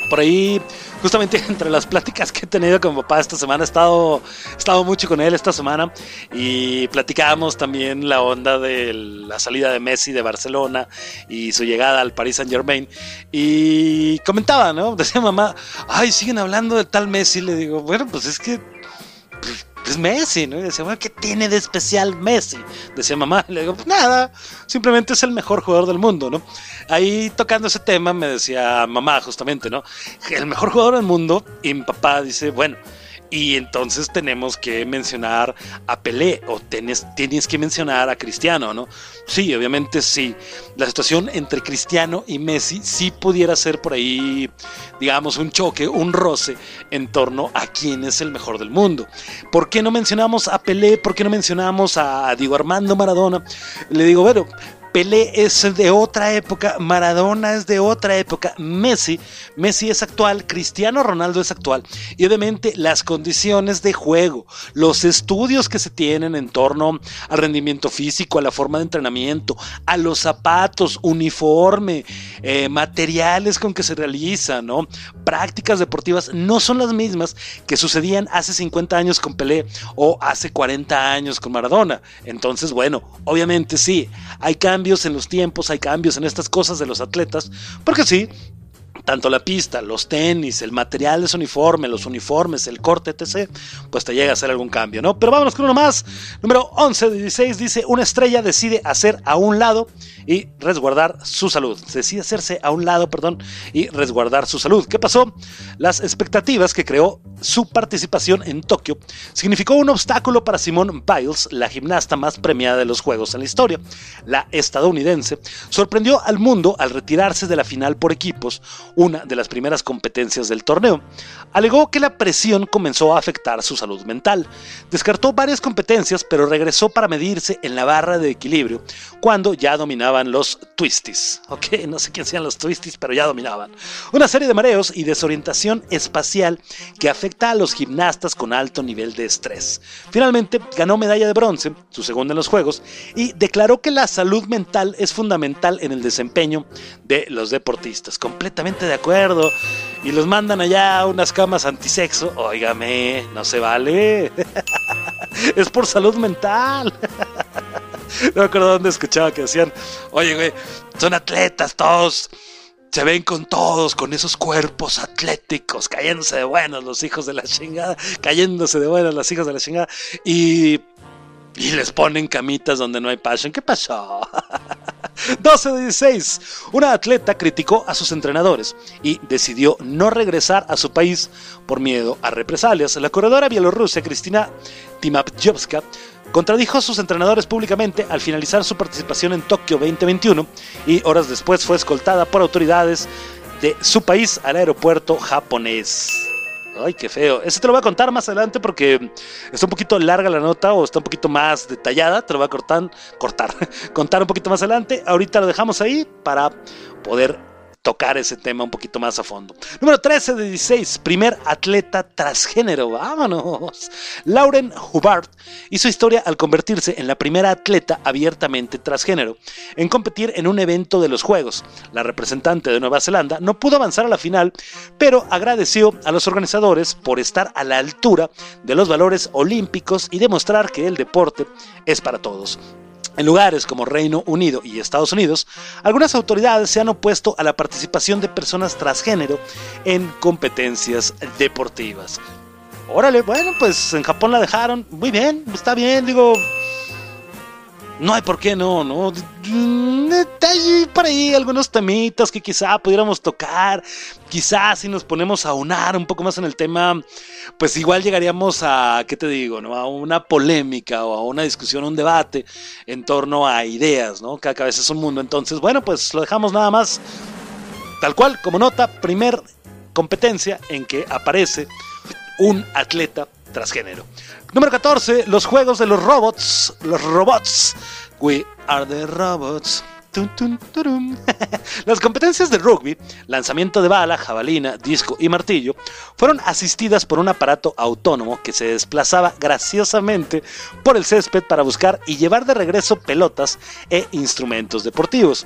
por ahí, justamente entre las pláticas que he tenido con papá esta semana, he estado, estado mucho con él esta semana y platicábamos también la onda de la salida de Messi de Barcelona y su llegada al Paris Saint Germain. Y comentaba, ¿no? Decía mamá, ay, siguen hablando de tal Messi. Le digo, bueno, pues es que pues, es Messi, ¿no? Y decía, bueno, ¿qué tiene de especial Messi? Decía mamá, le digo, pues nada, simplemente es el mejor jugador del mundo, ¿no? Ahí tocando ese tema me decía mamá justamente, ¿no? El mejor jugador del mundo y mi papá dice, bueno, y entonces tenemos que mencionar a Pelé o tienes, tienes que mencionar a Cristiano, ¿no? Sí, obviamente sí. La situación entre Cristiano y Messi sí pudiera ser por ahí, digamos, un choque, un roce en torno a quién es el mejor del mundo. ¿Por qué no mencionamos a Pelé? ¿Por qué no mencionamos a Diego Armando Maradona? Le digo, bueno, Pelé es de otra época, Maradona es de otra época, Messi, Messi es actual, Cristiano Ronaldo es actual. Y obviamente las condiciones de juego, los estudios que se tienen en torno al rendimiento físico, a la forma de entrenamiento, a los zapatos, uniforme, eh, materiales con que se realiza, ¿no? Prácticas deportivas no son las mismas que sucedían hace 50 años con Pelé o hace 40 años con Maradona. Entonces, bueno, obviamente sí, hay cambios en los tiempos, hay cambios en estas cosas de los atletas, porque sí, tanto la pista, los tenis, el material de su uniforme, los uniformes, el corte, etc., pues te llega a hacer algún cambio, ¿no? Pero vámonos con uno más. Número 11 de 16 dice, una estrella decide hacer a un lado y resguardar su salud. Decide hacerse a un lado, perdón, y resguardar su salud. ¿Qué pasó? Las expectativas que creó su participación en Tokio significó un obstáculo para Simone Biles, la gimnasta más premiada de los Juegos en la historia. La estadounidense sorprendió al mundo al retirarse de la final por equipos, una de las primeras competencias del torneo. Alegó que la presión comenzó a afectar su salud mental. Descartó varias competencias, pero regresó para medirse en la barra de equilibrio cuando ya dominaban los twisties. Ok, no sé quién sean los twisties, pero ya dominaban. Una serie de mareos y desorientación espacial que afecta a los gimnastas con alto nivel de estrés. Finalmente, ganó medalla de bronce, su segunda en los Juegos, y declaró que la salud mental es fundamental en el desempeño de los deportistas. Completamente de acuerdo. Y los mandan allá a unas camas antisexo. Óigame, no se vale. es por salud mental. No me acuerdo dónde escuchaba que decían, oye, güey, son atletas todos. Se ven con todos, con esos cuerpos atléticos, cayéndose de buenos los hijos de la chingada, cayéndose de buenos los hijos de la chingada. Y, y les ponen camitas donde no hay passion. ¿Qué pasó? 12 de 16. Una atleta criticó a sus entrenadores y decidió no regresar a su país por miedo a represalias. La corredora bielorrusa Cristina Timapjovska contradijo a sus entrenadores públicamente al finalizar su participación en Tokio 2021 y horas después fue escoltada por autoridades de su país al aeropuerto japonés. Ay, qué feo. Ese te lo voy a contar más adelante porque está un poquito larga la nota o está un poquito más detallada. Te lo voy a cortar, cortar, contar un poquito más adelante. Ahorita lo dejamos ahí para poder tocar ese tema un poquito más a fondo. Número 13 de 16, primer atleta transgénero. Vámonos. Lauren Hubbard hizo historia al convertirse en la primera atleta abiertamente transgénero en competir en un evento de los Juegos. La representante de Nueva Zelanda no pudo avanzar a la final, pero agradeció a los organizadores por estar a la altura de los valores olímpicos y demostrar que el deporte es para todos. En lugares como Reino Unido y Estados Unidos, algunas autoridades se han opuesto a la participación de personas transgénero en competencias deportivas. Órale, bueno, pues en Japón la dejaron. Muy bien, está bien, digo. No hay por qué no, ¿no? Hay por ahí algunos temitas que quizá pudiéramos tocar. Quizás si nos ponemos a unar un poco más en el tema, pues igual llegaríamos a, ¿qué te digo? ¿no? A una polémica o a una discusión, un debate en torno a ideas, ¿no? Cada cabeza es un mundo. Entonces, bueno, pues lo dejamos nada más tal cual como nota, primer competencia en que aparece un atleta transgénero. Número 14, los juegos de los robots. Los robots. We are the robots. Las competencias de rugby, lanzamiento de bala, jabalina, disco y martillo, fueron asistidas por un aparato autónomo que se desplazaba graciosamente por el césped para buscar y llevar de regreso pelotas e instrumentos deportivos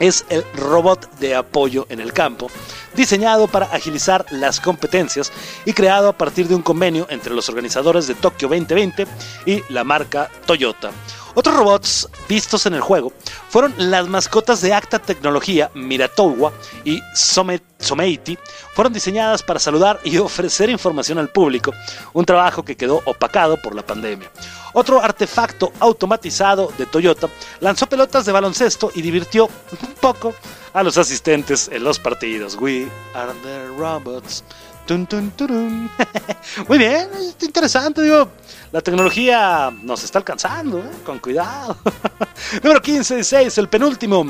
es el robot de apoyo en el campo, diseñado para agilizar las competencias y creado a partir de un convenio entre los organizadores de Tokio 2020 y la marca Toyota. Otros robots vistos en el juego fueron las mascotas de Acta Tecnología Miratowa y Some- Someiti. Fueron diseñadas para saludar y ofrecer información al público, un trabajo que quedó opacado por la pandemia. Otro artefacto automatizado de Toyota lanzó pelotas de baloncesto y divirtió un poco a los asistentes en los partidos. We are the robots. Tun, tun. Muy bien, es interesante, digo. La tecnología nos está alcanzando, ¿eh? con cuidado. Número 15, 16, el penúltimo.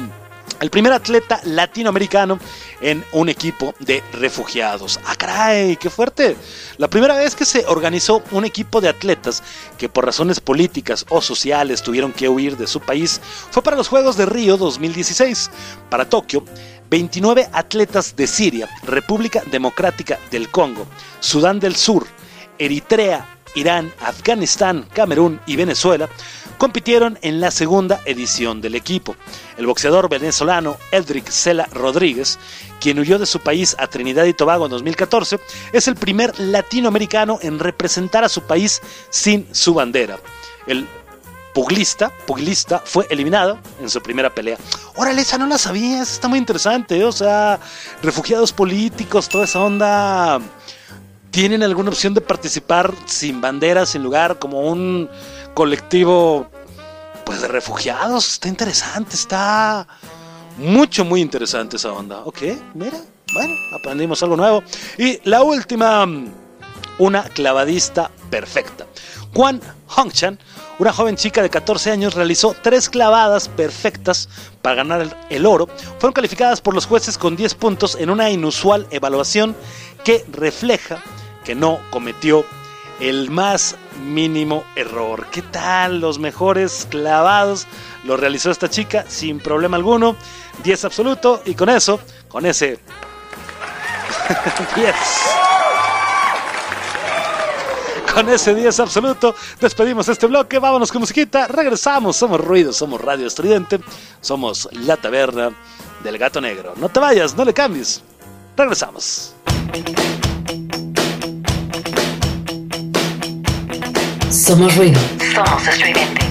el primer atleta latinoamericano en un equipo de refugiados. ¡Ah, caray! ¡Qué fuerte! La primera vez que se organizó un equipo de atletas que por razones políticas o sociales tuvieron que huir de su país fue para los Juegos de Río 2016. Para Tokio, 29 atletas de Siria, República Democrática del Congo, Sudán del Sur, Eritrea, Irán, Afganistán, Camerún y Venezuela compitieron en la segunda edición del equipo. El boxeador venezolano Eldrick Sela Rodríguez, quien huyó de su país a Trinidad y Tobago en 2014, es el primer latinoamericano en representar a su país sin su bandera. El pugilista, pugilista fue eliminado en su primera pelea. Órale, esa no la sabías, está muy interesante, ¿eh? o sea, refugiados políticos, toda esa onda tienen alguna opción de participar sin bandera, sin lugar, como un colectivo pues de refugiados. Está interesante, está mucho, muy interesante esa onda. Ok, mira, bueno, aprendimos algo nuevo. Y la última, una clavadista perfecta. Juan Hongchan, una joven chica de 14 años, realizó tres clavadas perfectas para ganar el, oro. Fueron calificadas por los jueces con 10 puntos en una inusual evaluación que refleja que no cometió el más mínimo error. ¿Qué tal? Los mejores clavados lo realizó esta chica sin problema alguno. 10 absoluto y con eso, con ese 10. Con ese 10 absoluto, despedimos este bloque. Vámonos con musiquita. Regresamos. Somos Ruido, somos Radio Estridente. Somos La Taberna del Gato Negro. No te vayas, no le cambies. Regresamos. Somos ruido. Somos estridente.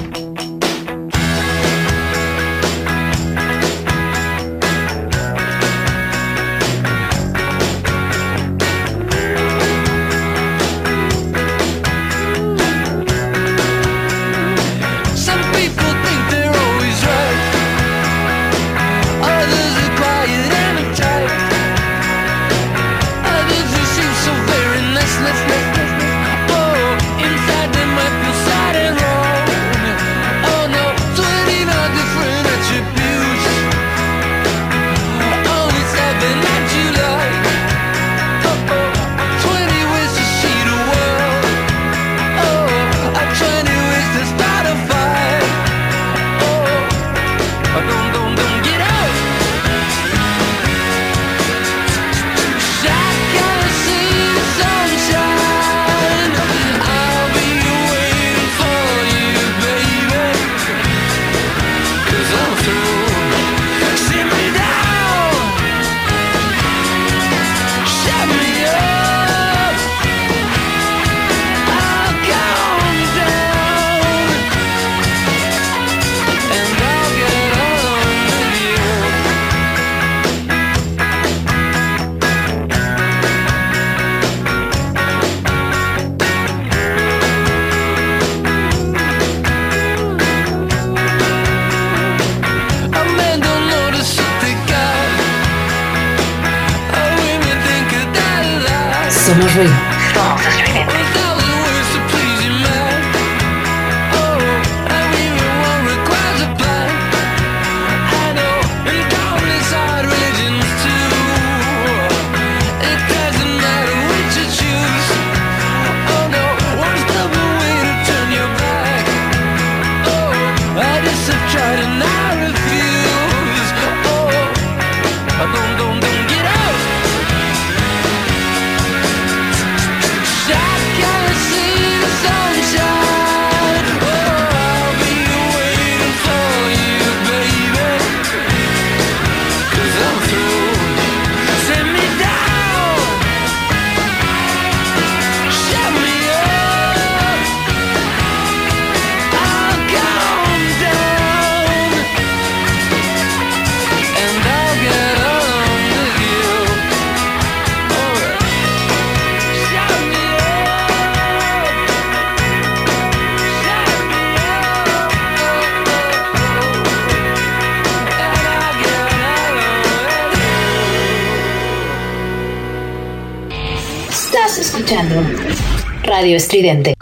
medio estridente.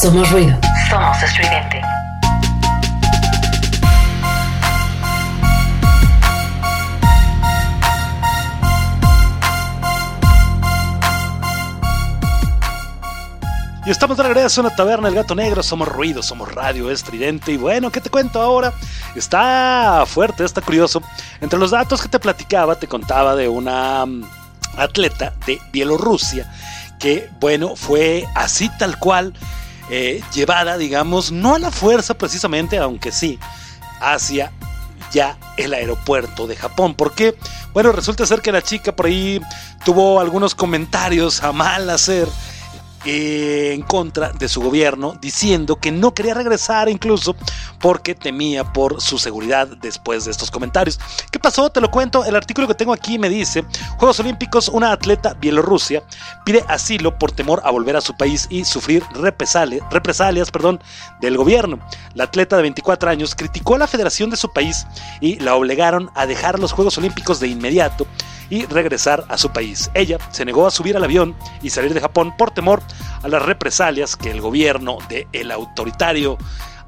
Somos ruido. Estamos de regreso en la taberna El Gato Negro. Somos ruido, somos radio estridente. Y bueno, ¿qué te cuento ahora? Está fuerte, está curioso. Entre los datos que te platicaba, te contaba de una mm, atleta de Bielorrusia que, bueno, fue así tal cual eh, llevada, digamos, no a la fuerza precisamente, aunque sí, hacia ya el aeropuerto de Japón. Porque, bueno, resulta ser que la chica por ahí tuvo algunos comentarios a mal hacer en contra de su gobierno, diciendo que no quería regresar incluso porque temía por su seguridad después de estos comentarios. ¿Qué pasó? Te lo cuento. El artículo que tengo aquí me dice, Juegos Olímpicos, una atleta bielorrusia pide asilo por temor a volver a su país y sufrir represalias, represalias perdón, del gobierno. La atleta de 24 años criticó a la federación de su país y la obligaron a dejar los Juegos Olímpicos de inmediato y regresar a su país. Ella se negó a subir al avión y salir de Japón por temor a las represalias que el gobierno del autoritario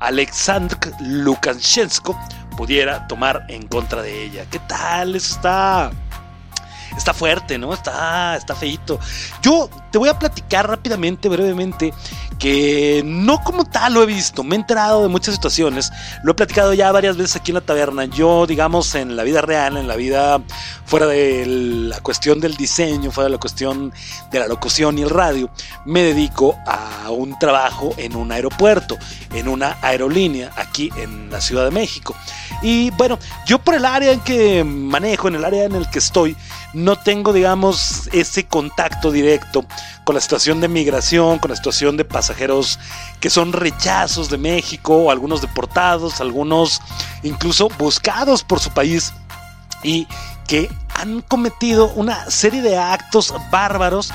Alexandr Lukashenko pudiera tomar en contra de ella. ¿Qué tal? Está está fuerte, ¿no? Está, está feito. Yo te voy a platicar rápidamente, brevemente, que no como tal lo he visto, me he enterado de muchas situaciones, lo he platicado ya varias veces aquí en la taberna. Yo, digamos, en la vida real, en la vida fuera de la cuestión del diseño, fuera de la cuestión de la locución y el radio, me dedico a un trabajo en un aeropuerto, en una aerolínea aquí en la Ciudad de México. Y bueno, yo por el área en que manejo, en el área en el que estoy, no tengo, digamos, ese contacto directo con la situación de migración, con la situación de pasajeros que son rechazos de México, algunos deportados, algunos incluso buscados por su país y que han cometido una serie de actos bárbaros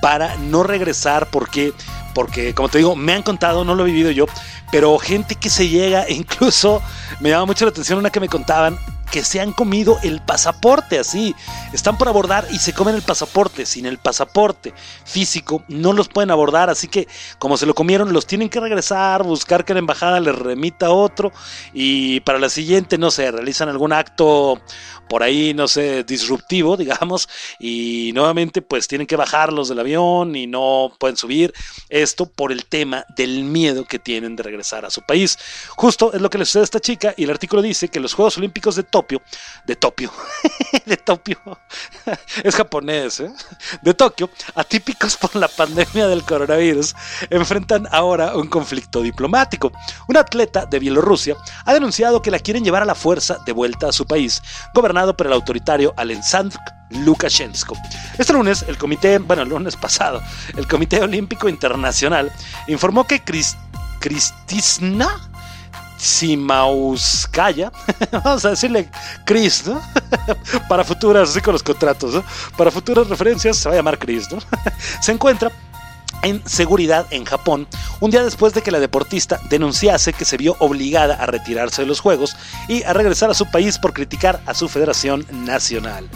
para no regresar porque porque como te digo, me han contado, no lo he vivido yo, pero gente que se llega, incluso me llama mucho la atención una que me contaban, que se han comido el pasaporte así. Están por abordar y se comen el pasaporte. Sin el pasaporte físico no los pueden abordar. Así que como se lo comieron, los tienen que regresar, buscar que la embajada les remita otro. Y para la siguiente, no sé, realizan algún acto por ahí, no sé, disruptivo, digamos. Y nuevamente pues tienen que bajarlos del avión y no pueden subir. Esto por el tema del miedo que tienen de regresar a su país. Justo es lo que le sucede a esta chica y el artículo dice que los Juegos Olímpicos de Tokio, de Tokio, de Tokio, es japonés, ¿eh? de Tokio, atípicos por la pandemia del coronavirus, enfrentan ahora un conflicto diplomático. Un atleta de Bielorrusia ha denunciado que la quieren llevar a la fuerza de vuelta a su país, gobernado por el autoritario Alexandr Lukashenko. Este lunes, el comité, bueno, el lunes pasado, el Comité Olímpico Internacional informó que Kristina Simauskaya, vamos a decirle Chris, ¿no? Para futuras, así con los contratos. Para futuras referencias se va a llamar Chris, ¿no? Se encuentra en seguridad en Japón, un día después de que la deportista denunciase que se vio obligada a retirarse de los Juegos y a regresar a su país por criticar a su federación nacional.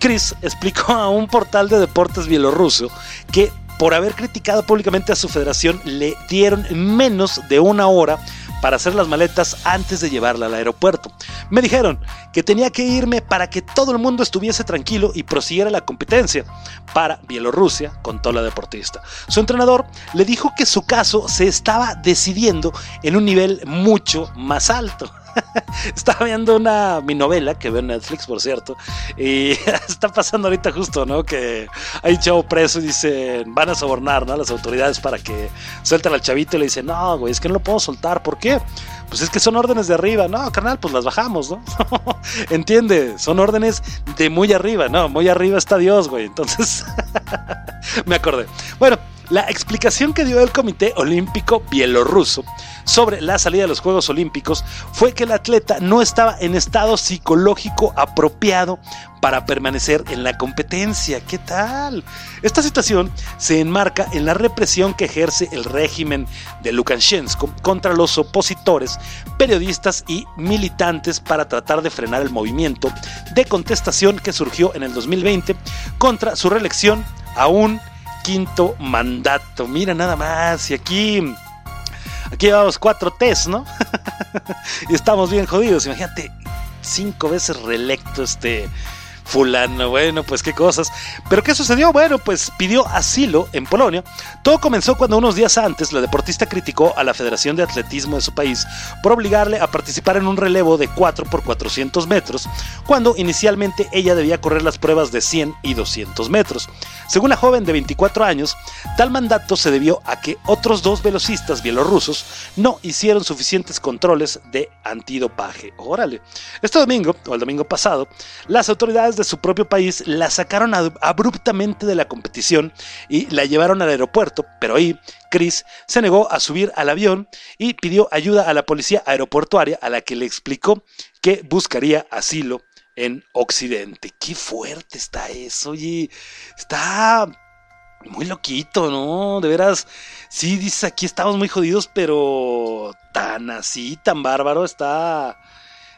Chris explicó a un portal de deportes bielorruso que por haber criticado públicamente a su federación le dieron menos de una hora para hacer las maletas antes de llevarla al aeropuerto. Me dijeron que tenía que irme para que todo el mundo estuviese tranquilo y prosiguiera la competencia para Bielorrusia, contó la deportista. Su entrenador le dijo que su caso se estaba decidiendo en un nivel mucho más alto. Estaba viendo una mi novela que veo en Netflix, por cierto, y está pasando ahorita justo, ¿no? Que hay un chavo preso y dicen, van a sobornar, ¿no? Las autoridades para que suelten al chavito y le dicen, no, güey, es que no lo puedo soltar, ¿por qué? Pues es que son órdenes de arriba, no, carnal, pues las bajamos, ¿no? Entiende, son órdenes de muy arriba, ¿no? Muy arriba está Dios, güey, entonces me acordé. Bueno, la explicación que dio el Comité Olímpico Bielorruso sobre la salida de los Juegos Olímpicos fue que el atleta no estaba en estado psicológico apropiado para permanecer en la competencia. ¿Qué tal? Esta situación se enmarca en la represión que ejerce el régimen de Lukashenko contra los opositores, periodistas y militantes para tratar de frenar el movimiento de contestación que surgió en el 2020 contra su reelección aún quinto mandato. Mira nada más, y aquí, aquí llevamos cuatro test, ¿no? y estamos bien jodidos. Imagínate, cinco veces reelecto este fulano. Bueno, pues qué cosas. Pero ¿qué sucedió? Bueno, pues pidió asilo en Polonia. Todo comenzó cuando unos días antes la deportista criticó a la Federación de Atletismo de su país por obligarle a participar en un relevo de 4 por 400 metros, cuando inicialmente ella debía correr las pruebas de 100 y 200 metros. Según la joven de 24 años, tal mandato se debió a que otros dos velocistas bielorrusos no hicieron suficientes controles de antidopaje. Órale. Este domingo, o el domingo pasado, las autoridades de su propio país la sacaron ab- abruptamente de la competición y la llevaron al aeropuerto, pero ahí Chris se negó a subir al avión y pidió ayuda a la policía aeroportuaria a la que le explicó que buscaría asilo en Occidente. Qué fuerte está eso, oye. Está muy loquito, ¿no? De veras, sí, dices aquí estamos muy jodidos, pero tan así, tan bárbaro, está...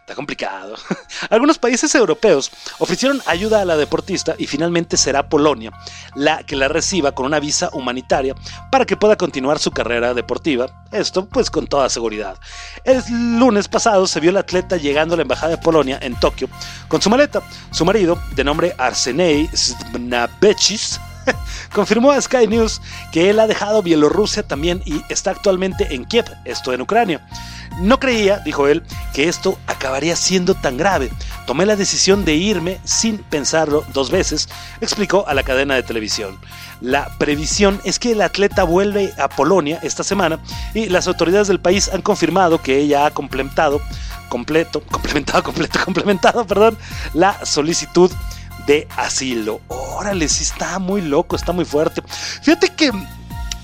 Está complicado. Algunos países europeos ofrecieron ayuda a la deportista y finalmente será Polonia la que la reciba con una visa humanitaria para que pueda continuar su carrera deportiva. Esto pues con toda seguridad. El lunes pasado se vio la atleta llegando a la embajada de Polonia en Tokio con su maleta. Su marido, de nombre Arsenei Snabechis, confirmó a Sky News que él ha dejado Bielorrusia también y está actualmente en Kiev, esto en Ucrania. No creía, dijo él, que esto acabaría siendo tan grave. Tomé la decisión de irme sin pensarlo dos veces, explicó a la cadena de televisión. La previsión es que el atleta vuelve a Polonia esta semana y las autoridades del país han confirmado que ella ha completado, completo, complementado, completo, complementado, perdón, la solicitud de asilo. Órale, sí está muy loco, está muy fuerte. Fíjate que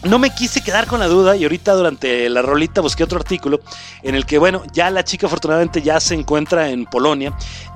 no me quise quedar con la duda y ahorita durante la rolita busqué otro artículo en el que, bueno, ya la chica afortunadamente ya se encuentra en Polonia,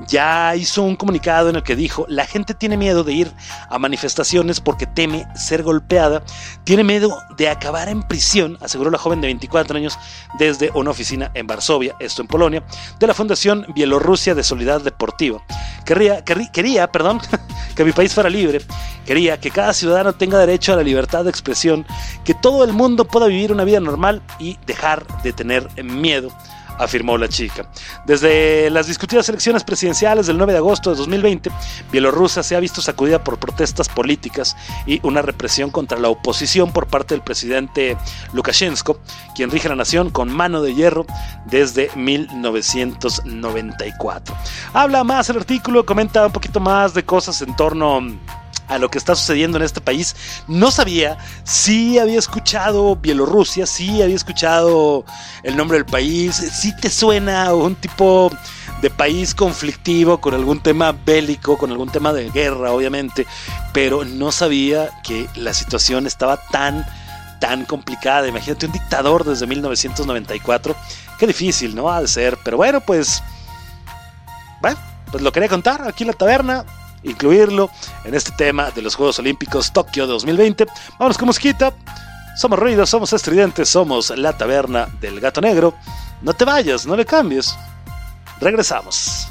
ya hizo un comunicado en el que dijo, la gente tiene miedo de ir a manifestaciones porque teme ser golpeada, tiene miedo de acabar en prisión, aseguró la joven de 24 años desde una oficina en Varsovia, esto en Polonia, de la Fundación Bielorrusia de Solidaridad Deportiva. Querría, querrí- quería, perdón, que mi país fuera libre, quería que cada ciudadano tenga derecho a la libertad de expresión, que todo el mundo pueda vivir una vida normal y dejar de tener miedo, afirmó la chica. Desde las discutidas elecciones presidenciales del 9 de agosto de 2020, Bielorrusia se ha visto sacudida por protestas políticas y una represión contra la oposición por parte del presidente Lukashenko, quien rige la nación con mano de hierro desde 1994. Habla más el artículo, comenta un poquito más de cosas en torno a lo que está sucediendo en este país. No sabía, sí había escuchado Bielorrusia, sí había escuchado el nombre del país, sí te suena un tipo de país conflictivo con algún tema bélico, con algún tema de guerra, obviamente, pero no sabía que la situación estaba tan tan complicada. Imagínate un dictador desde 1994. Qué difícil, ¿no? Ha de ser. Pero bueno, pues. Bueno, pues lo quería contar aquí en la taberna. Incluirlo en este tema de los Juegos Olímpicos Tokio 2020. Vámonos con mosquita. Somos ruidos, somos estridentes, somos la taberna del gato negro. No te vayas, no le cambies. Regresamos.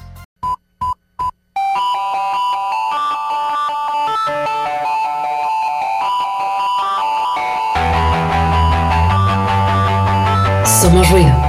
Somos ruido.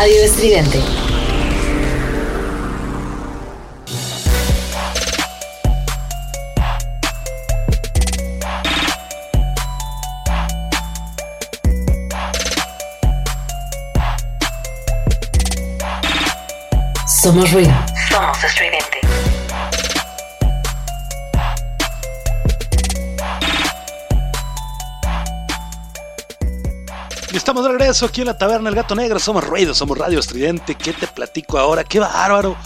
Radio Estridente. Somos ruido. Regreso aquí en la taberna El Gato Negro. Somos ruido, somos radio estridente. ¿Qué te platico ahora? ¡Qué bárbaro!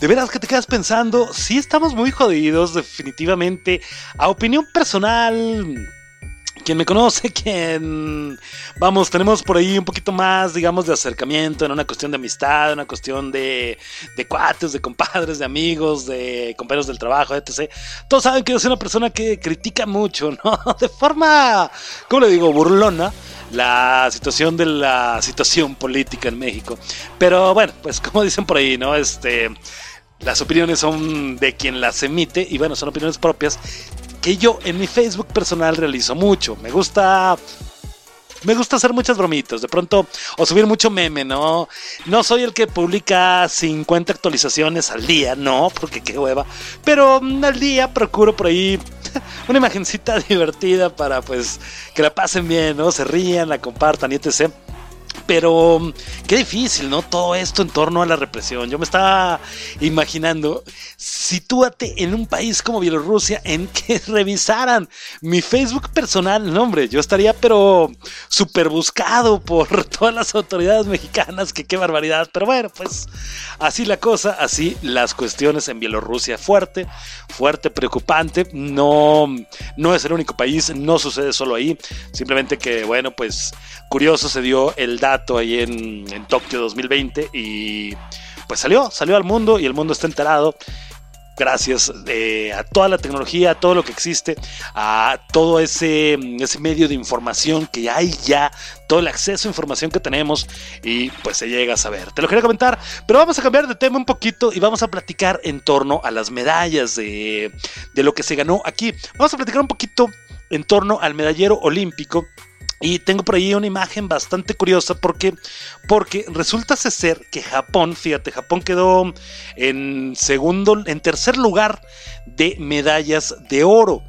De veras que te quedas pensando, sí estamos muy jodidos, definitivamente. A opinión personal, quien me conoce, quien, vamos, tenemos por ahí un poquito más, digamos, de acercamiento en una cuestión de amistad, una cuestión de, de cuates, de compadres, de amigos, de compañeros del trabajo, etc. Todos saben que yo soy una persona que critica mucho, ¿no? De forma, ¿cómo le digo?, burlona la situación de la situación política en México. Pero bueno, pues como dicen por ahí, ¿no? Este, las opiniones son de quien las emite y bueno, son opiniones propias que yo en mi Facebook personal realizo mucho. Me gusta me gusta hacer muchas bromitas, de pronto, o subir mucho meme, ¿no? No soy el que publica 50 actualizaciones al día, no, porque qué hueva. Pero al día procuro por ahí una imagencita divertida para pues que la pasen bien, ¿no? Se rían, la compartan y etc. Pero qué difícil, ¿no? Todo esto en torno a la represión. Yo me estaba imaginando, sitúate en un país como Bielorrusia en que revisaran mi Facebook personal. No, hombre, yo estaría pero súper buscado por todas las autoridades mexicanas, que qué barbaridad. Pero bueno, pues así la cosa, así las cuestiones en Bielorrusia. Fuerte, fuerte, preocupante. No, no es el único país, no sucede solo ahí. Simplemente que, bueno, pues curioso se dio el dato ahí en, en Tokio 2020 y pues salió, salió al mundo y el mundo está enterado gracias eh, a toda la tecnología, a todo lo que existe, a todo ese, ese medio de información que hay ya, todo el acceso a información que tenemos y pues se llega a saber. Te lo quería comentar, pero vamos a cambiar de tema un poquito y vamos a platicar en torno a las medallas de, de lo que se ganó aquí. Vamos a platicar un poquito en torno al medallero olímpico y tengo por ahí una imagen bastante curiosa porque, porque resulta ser que Japón, fíjate, Japón quedó en segundo, en tercer lugar de medallas de oro.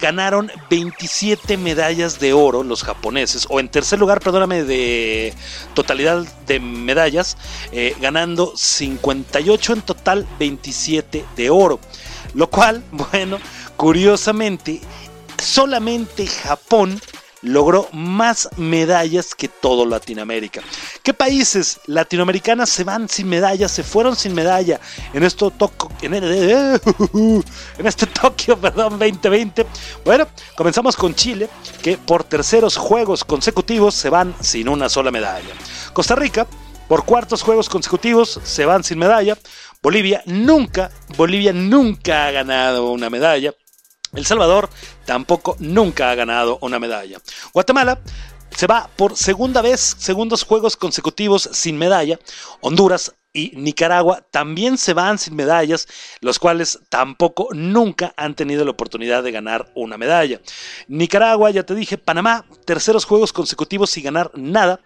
Ganaron 27 medallas de oro los japoneses, o en tercer lugar, perdóname, de totalidad de medallas, eh, ganando 58 en total, 27 de oro. Lo cual, bueno, curiosamente, solamente Japón logró más medallas que todo Latinoamérica. ¿Qué países latinoamericanas se van sin medalla, se fueron sin medalla en esto toco, en, en este Tokio, perdón, 2020? Bueno, comenzamos con Chile, que por terceros juegos consecutivos se van sin una sola medalla. Costa Rica, por cuartos juegos consecutivos se van sin medalla. Bolivia nunca, Bolivia nunca ha ganado una medalla. El Salvador tampoco nunca ha ganado una medalla. Guatemala se va por segunda vez, segundos juegos consecutivos sin medalla. Honduras y Nicaragua también se van sin medallas, los cuales tampoco nunca han tenido la oportunidad de ganar una medalla. Nicaragua, ya te dije, Panamá, terceros juegos consecutivos sin ganar nada.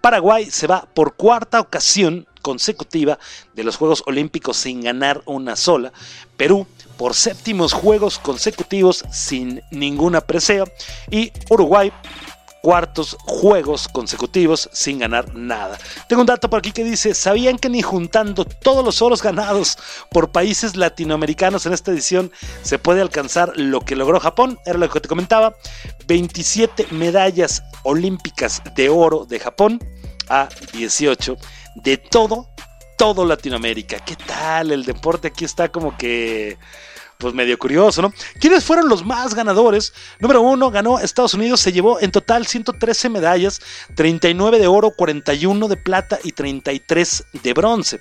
Paraguay se va por cuarta ocasión consecutiva de los Juegos Olímpicos sin ganar una sola. Perú por séptimos Juegos consecutivos sin ninguna presea. Y Uruguay cuartos juegos consecutivos sin ganar nada. Tengo un dato por aquí que dice, ¿sabían que ni juntando todos los oros ganados por países latinoamericanos en esta edición se puede alcanzar lo que logró Japón? Era lo que te comentaba. 27 medallas olímpicas de oro de Japón a 18 de todo, todo Latinoamérica. ¿Qué tal? El deporte aquí está como que pues medio curioso, ¿no? ¿Quiénes fueron los más ganadores? Número uno, ganó Estados Unidos, se llevó en total 113 medallas, 39 de oro, 41 de plata y 33 de bronce.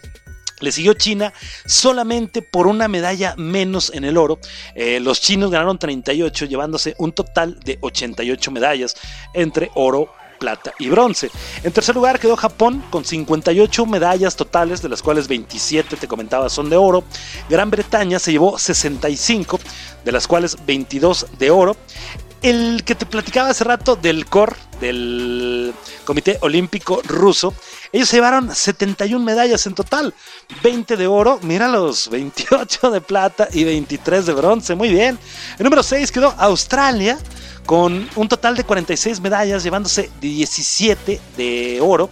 Le siguió China solamente por una medalla menos en el oro. Eh, los chinos ganaron 38, llevándose un total de 88 medallas entre oro, plata y bronce. En tercer lugar quedó Japón con 58 medallas totales, de las cuales 27 te comentaba son de oro. Gran Bretaña se llevó 65, de las cuales 22 de oro. El que te platicaba hace rato del COR, del Comité Olímpico Ruso, ellos se llevaron 71 medallas en total, 20 de oro, míralos, 28 de plata y 23 de bronce, muy bien. El número 6 quedó Australia con un total de 46 medallas, llevándose 17 de oro.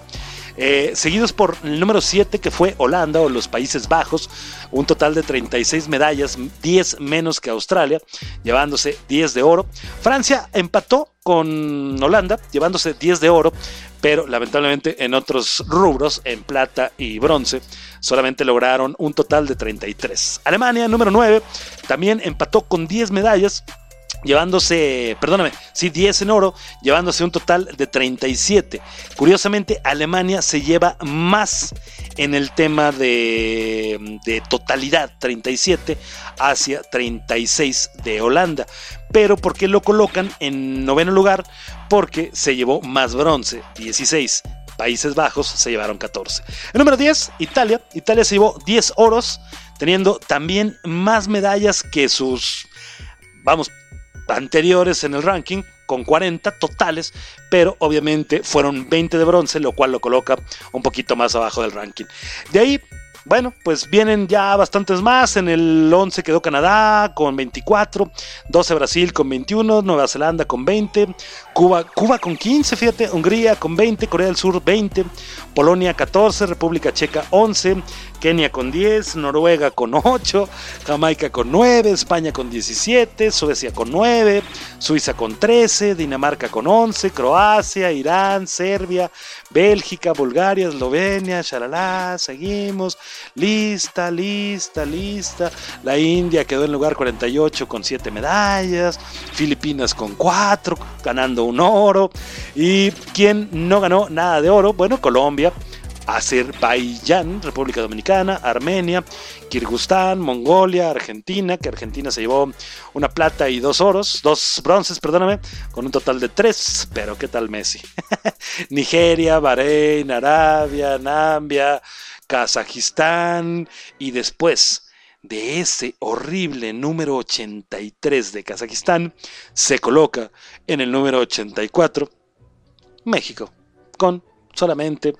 Eh, seguidos por el número 7 que fue Holanda o los Países Bajos, un total de 36 medallas, 10 menos que Australia, llevándose 10 de oro. Francia empató con Holanda, llevándose 10 de oro, pero lamentablemente en otros rubros, en plata y bronce, solamente lograron un total de 33. Alemania, número 9, también empató con 10 medallas, llevándose, perdóname, sí, 10 en oro, llevándose un total de 37. Curiosamente, Alemania se lleva más en el tema de, de totalidad, 37 hacia 36 de Holanda. Pero ¿por qué lo colocan en noveno lugar? Porque se llevó más bronce, 16. Países Bajos se llevaron 14. El número 10, Italia. Italia se llevó 10 oros, teniendo también más medallas que sus, vamos, anteriores en el ranking con 40 totales, pero obviamente fueron 20 de bronce, lo cual lo coloca un poquito más abajo del ranking. De ahí, bueno, pues vienen ya bastantes más. En el 11 quedó Canadá con 24, 12 Brasil con 21, Nueva Zelanda con 20, Cuba, Cuba con 15, fíjate, Hungría con 20, Corea del Sur 20, Polonia 14, República Checa 11, Kenia con 10, Noruega con 8, Jamaica con 9, España con 17, Suecia con 9, Suiza con 13, Dinamarca con 11, Croacia, Irán, Serbia, Bélgica, Bulgaria, Eslovenia, shalala, seguimos, lista, lista, lista. La India quedó en lugar 48 con 7 medallas, Filipinas con 4, ganando un oro. ¿Y quién no ganó nada de oro? Bueno, Colombia. Azerbaiyán, República Dominicana, Armenia, Kirguistán, Mongolia, Argentina, que Argentina se llevó una plata y dos oros, dos bronces, perdóname, con un total de tres, pero ¿qué tal Messi? Nigeria, Bahrein, Arabia, Nambia, Kazajistán y después de ese horrible número 83 de Kazajistán se coloca en el número 84 México con solamente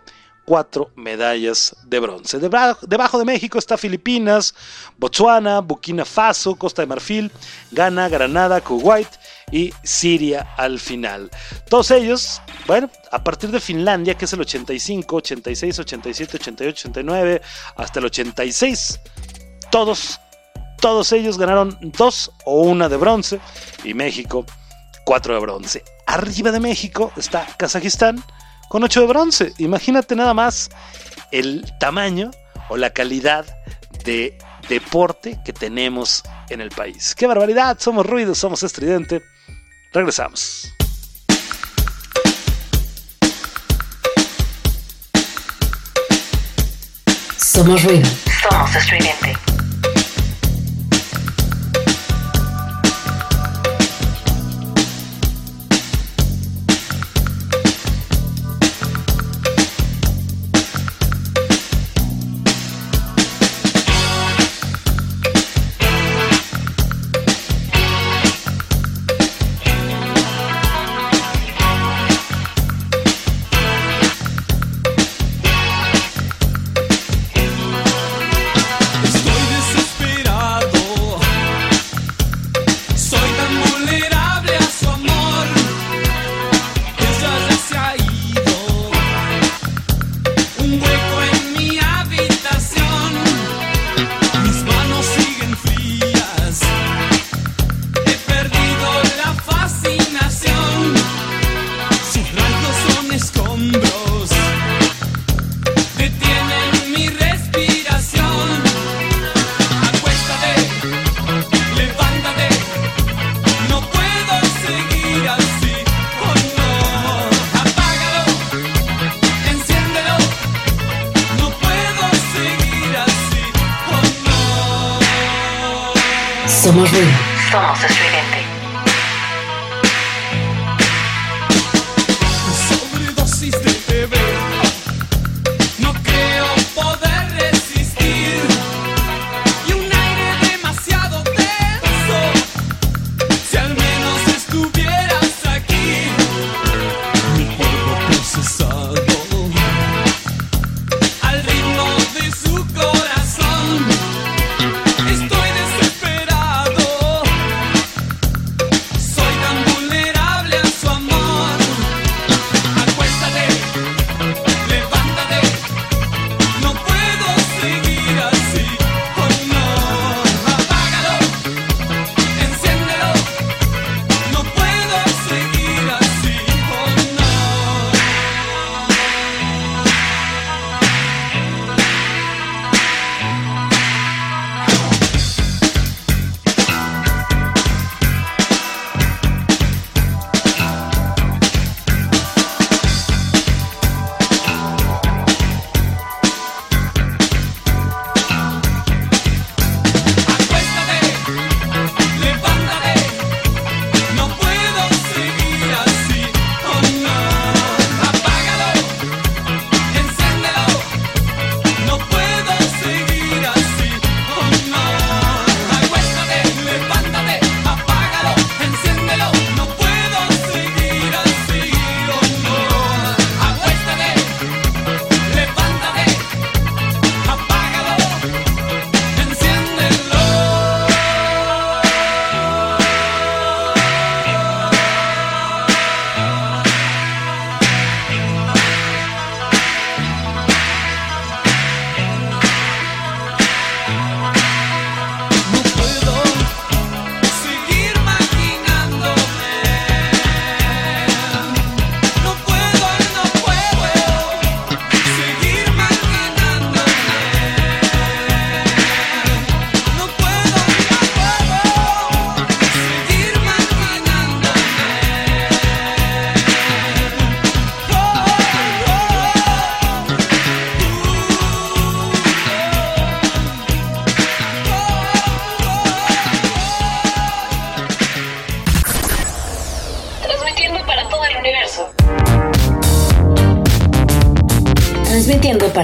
cuatro medallas de bronce. Deba- Debajo de México está Filipinas, Botswana, Burkina Faso, Costa de Marfil, Ghana, Granada, Kuwait y Siria al final. Todos ellos, bueno, a partir de Finlandia, que es el 85, 86, 87, 88, 89, hasta el 86, todos, todos ellos ganaron dos o una de bronce y México cuatro de bronce. Arriba de México está Kazajistán con 8 de bronce. Imagínate nada más el tamaño o la calidad de deporte que tenemos en el país. ¡Qué barbaridad! Somos ruido, somos estridente. Regresamos. Somos ruido. Somos estridente.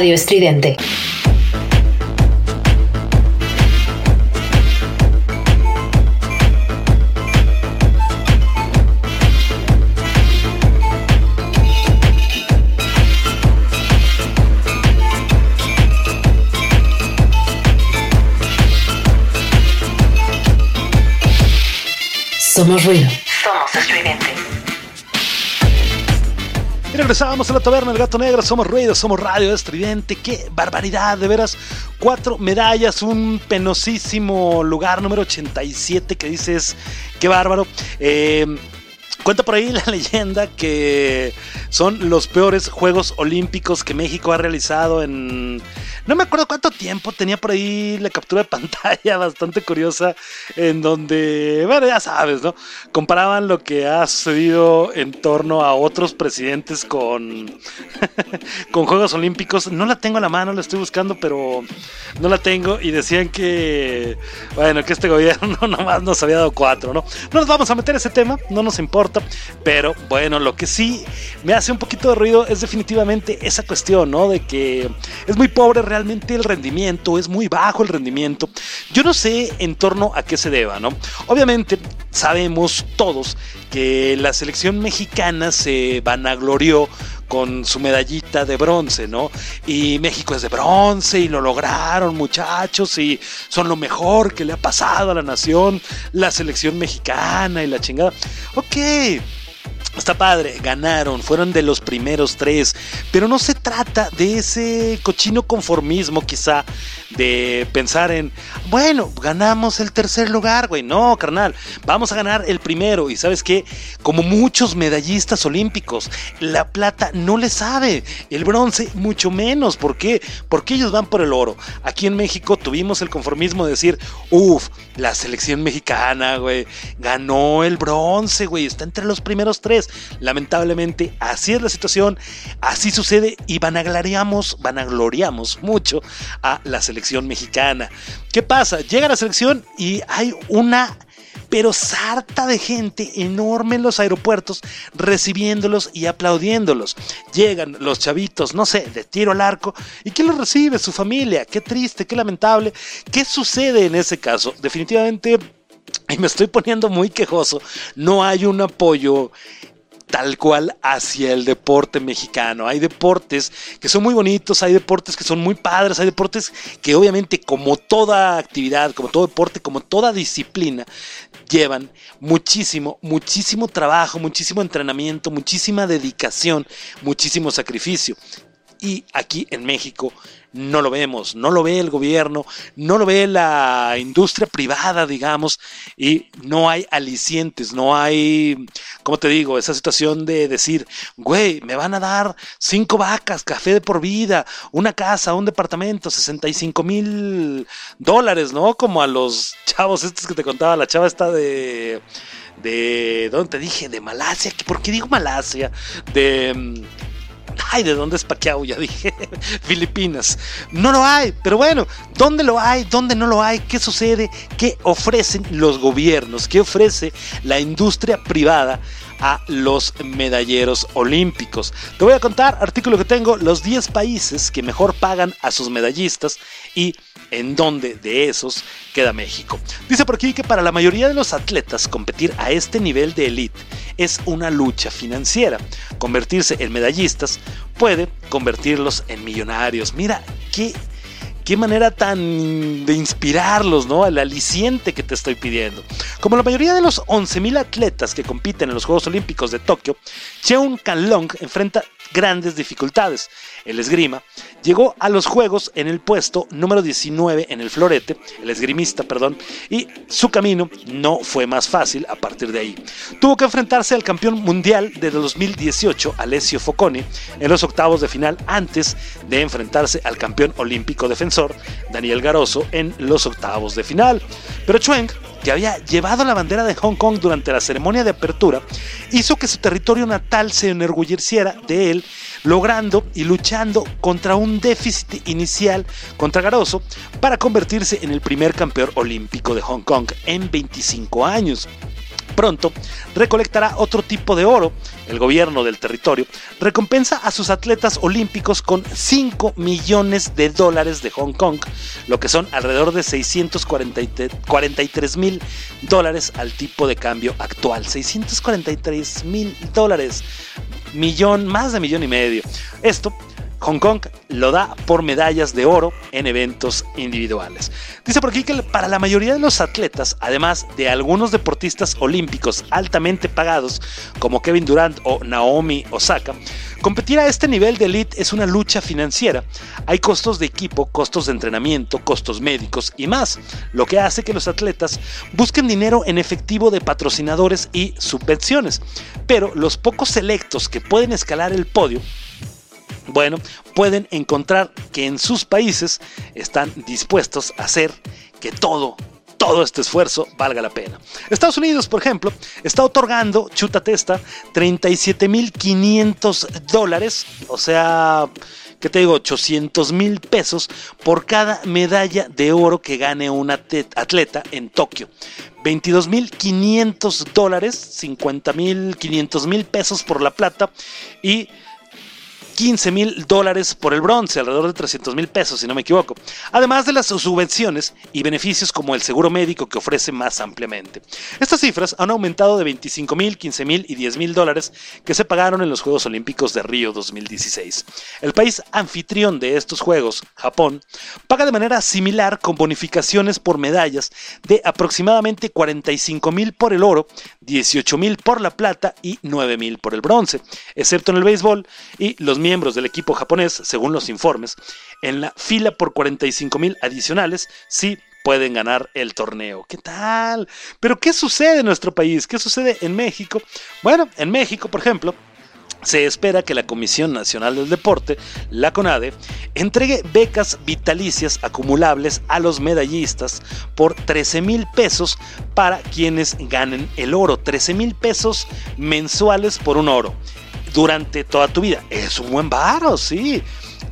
Radio Estridente. Somos ruido. Somos estridente. Y regresábamos a la taberna del gato negro, somos ruido, somos radio estridente, qué barbaridad, de veras, cuatro medallas, un penosísimo lugar número 87 que dices, qué bárbaro. Eh, Cuenta por ahí la leyenda que son los peores Juegos Olímpicos que México ha realizado en... No me acuerdo cuánto tiempo, tenía por ahí la captura de pantalla bastante curiosa en donde, bueno, ya sabes, ¿no? Comparaban lo que ha sucedido en torno a otros presidentes con, con Juegos Olímpicos. No la tengo a la mano, la estoy buscando, pero no la tengo y decían que, bueno, que este gobierno nomás nos había dado cuatro, ¿no? No nos vamos a meter ese tema, no nos importa. Pero bueno, lo que sí me hace un poquito de ruido es definitivamente esa cuestión, ¿no? De que es muy pobre realmente el rendimiento, es muy bajo el rendimiento. Yo no sé en torno a qué se deba, ¿no? Obviamente sabemos todos que la selección mexicana se vanaglorió con su medallita de bronce, ¿no? Y México es de bronce y lo lograron, muchachos, y son lo mejor que le ha pasado a la nación, la selección mexicana y la chingada. Ok. Está padre, ganaron, fueron de los primeros tres, pero no se trata de ese cochino conformismo quizá de pensar en, bueno, ganamos el tercer lugar, güey, no, carnal, vamos a ganar el primero y sabes qué, como muchos medallistas olímpicos, la plata no le sabe, el bronce mucho menos, ¿por qué? Porque ellos van por el oro. Aquí en México tuvimos el conformismo de decir, uff, la selección mexicana, güey, ganó el bronce, güey, está entre los primeros tres. Lamentablemente, así es la situación, así sucede y vanagloriamos, vanagloriamos mucho a la selección mexicana. ¿Qué pasa? Llega la selección y hay una pero sarta de gente enorme en los aeropuertos recibiéndolos y aplaudiéndolos. Llegan los chavitos, no sé, de tiro al arco. ¿Y quién los recibe? Su familia. Qué triste, qué lamentable. ¿Qué sucede en ese caso? Definitivamente, y me estoy poniendo muy quejoso, no hay un apoyo tal cual hacia el deporte mexicano. Hay deportes que son muy bonitos, hay deportes que son muy padres, hay deportes que obviamente como toda actividad, como todo deporte, como toda disciplina, llevan muchísimo, muchísimo trabajo, muchísimo entrenamiento, muchísima dedicación, muchísimo sacrificio. Y aquí en México no lo vemos, no lo ve el gobierno, no lo ve la industria privada, digamos, y no hay alicientes, no hay, ¿cómo te digo? Esa situación de decir, güey, me van a dar cinco vacas, café de por vida, una casa, un departamento, 65 mil dólares, ¿no? Como a los chavos estos que te contaba, la chava esta de... De, ¿dónde te dije? De Malasia. ¿Por qué digo Malasia? De... Ay, ¿de dónde es Pacquiao? Ya dije. Filipinas. No lo hay, pero bueno, ¿dónde lo hay? ¿Dónde no lo hay? ¿Qué sucede? ¿Qué ofrecen los gobiernos? ¿Qué ofrece la industria privada? a los medalleros olímpicos. Te voy a contar, artículo que tengo, los 10 países que mejor pagan a sus medallistas y en dónde de esos queda México. Dice por aquí que para la mayoría de los atletas competir a este nivel de elite es una lucha financiera. Convertirse en medallistas puede convertirlos en millonarios. Mira, qué qué manera tan de inspirarlos, ¿no? El aliciente que te estoy pidiendo. Como la mayoría de los 11.000 atletas que compiten en los Juegos Olímpicos de Tokio, Cheung Kan-long enfrenta grandes dificultades. El esgrima llegó a los Juegos en el puesto número 19 en el florete, el esgrimista, perdón, y su camino no fue más fácil a partir de ahí. Tuvo que enfrentarse al campeón mundial de 2018, Alessio Focconi, en los octavos de final antes de enfrentarse al campeón olímpico defensor, Daniel Garoso, en los octavos de final. Pero Chueng que había llevado la bandera de Hong Kong durante la ceremonia de apertura, hizo que su territorio natal se enorgulleciera de él, logrando y luchando contra un déficit inicial contra Garoso para convertirse en el primer campeón olímpico de Hong Kong en 25 años. Pronto recolectará otro tipo de oro. El gobierno del territorio recompensa a sus atletas olímpicos con 5 millones de dólares de Hong Kong, lo que son alrededor de 643 mil dólares al tipo de cambio actual. 643 mil dólares. Millón, más de millón y medio. Esto Hong Kong lo da por medallas de oro en eventos individuales. Dice por aquí que para la mayoría de los atletas, además de algunos deportistas olímpicos altamente pagados como Kevin Durant o Naomi Osaka, competir a este nivel de elite es una lucha financiera. Hay costos de equipo, costos de entrenamiento, costos médicos y más, lo que hace que los atletas busquen dinero en efectivo de patrocinadores y subvenciones. Pero los pocos selectos que pueden escalar el podio bueno, pueden encontrar que en sus países están dispuestos a hacer que todo, todo este esfuerzo valga la pena. Estados Unidos, por ejemplo, está otorgando, chuta testa, 37.500 dólares, o sea, ¿qué te digo? 800 mil pesos por cada medalla de oro que gane un atleta en Tokio. 22.500 dólares, 50.500 mil pesos por la plata y 15 mil dólares por el bronce, alrededor de 300 mil pesos, si no me equivoco. Además de las subvenciones y beneficios como el seguro médico que ofrece más ampliamente. Estas cifras han aumentado de 25 mil, 15 mil y 10 mil dólares que se pagaron en los Juegos Olímpicos de Río 2016. El país anfitrión de estos Juegos, Japón, paga de manera similar con bonificaciones por medallas de aproximadamente 45 mil por el oro, 18 mil por la plata y 9 mil por el bronce, excepto en el béisbol y los miembros del equipo japonés, según los informes, en la fila por 45 mil adicionales, sí pueden ganar el torneo. ¿Qué tal? Pero ¿qué sucede en nuestro país? ¿Qué sucede en México? Bueno, en México, por ejemplo, se espera que la Comisión Nacional del Deporte, la CONADE, entregue becas vitalicias acumulables a los medallistas por 13 mil pesos para quienes ganen el oro. 13 mil pesos mensuales por un oro durante toda tu vida. Es un buen varo, sí.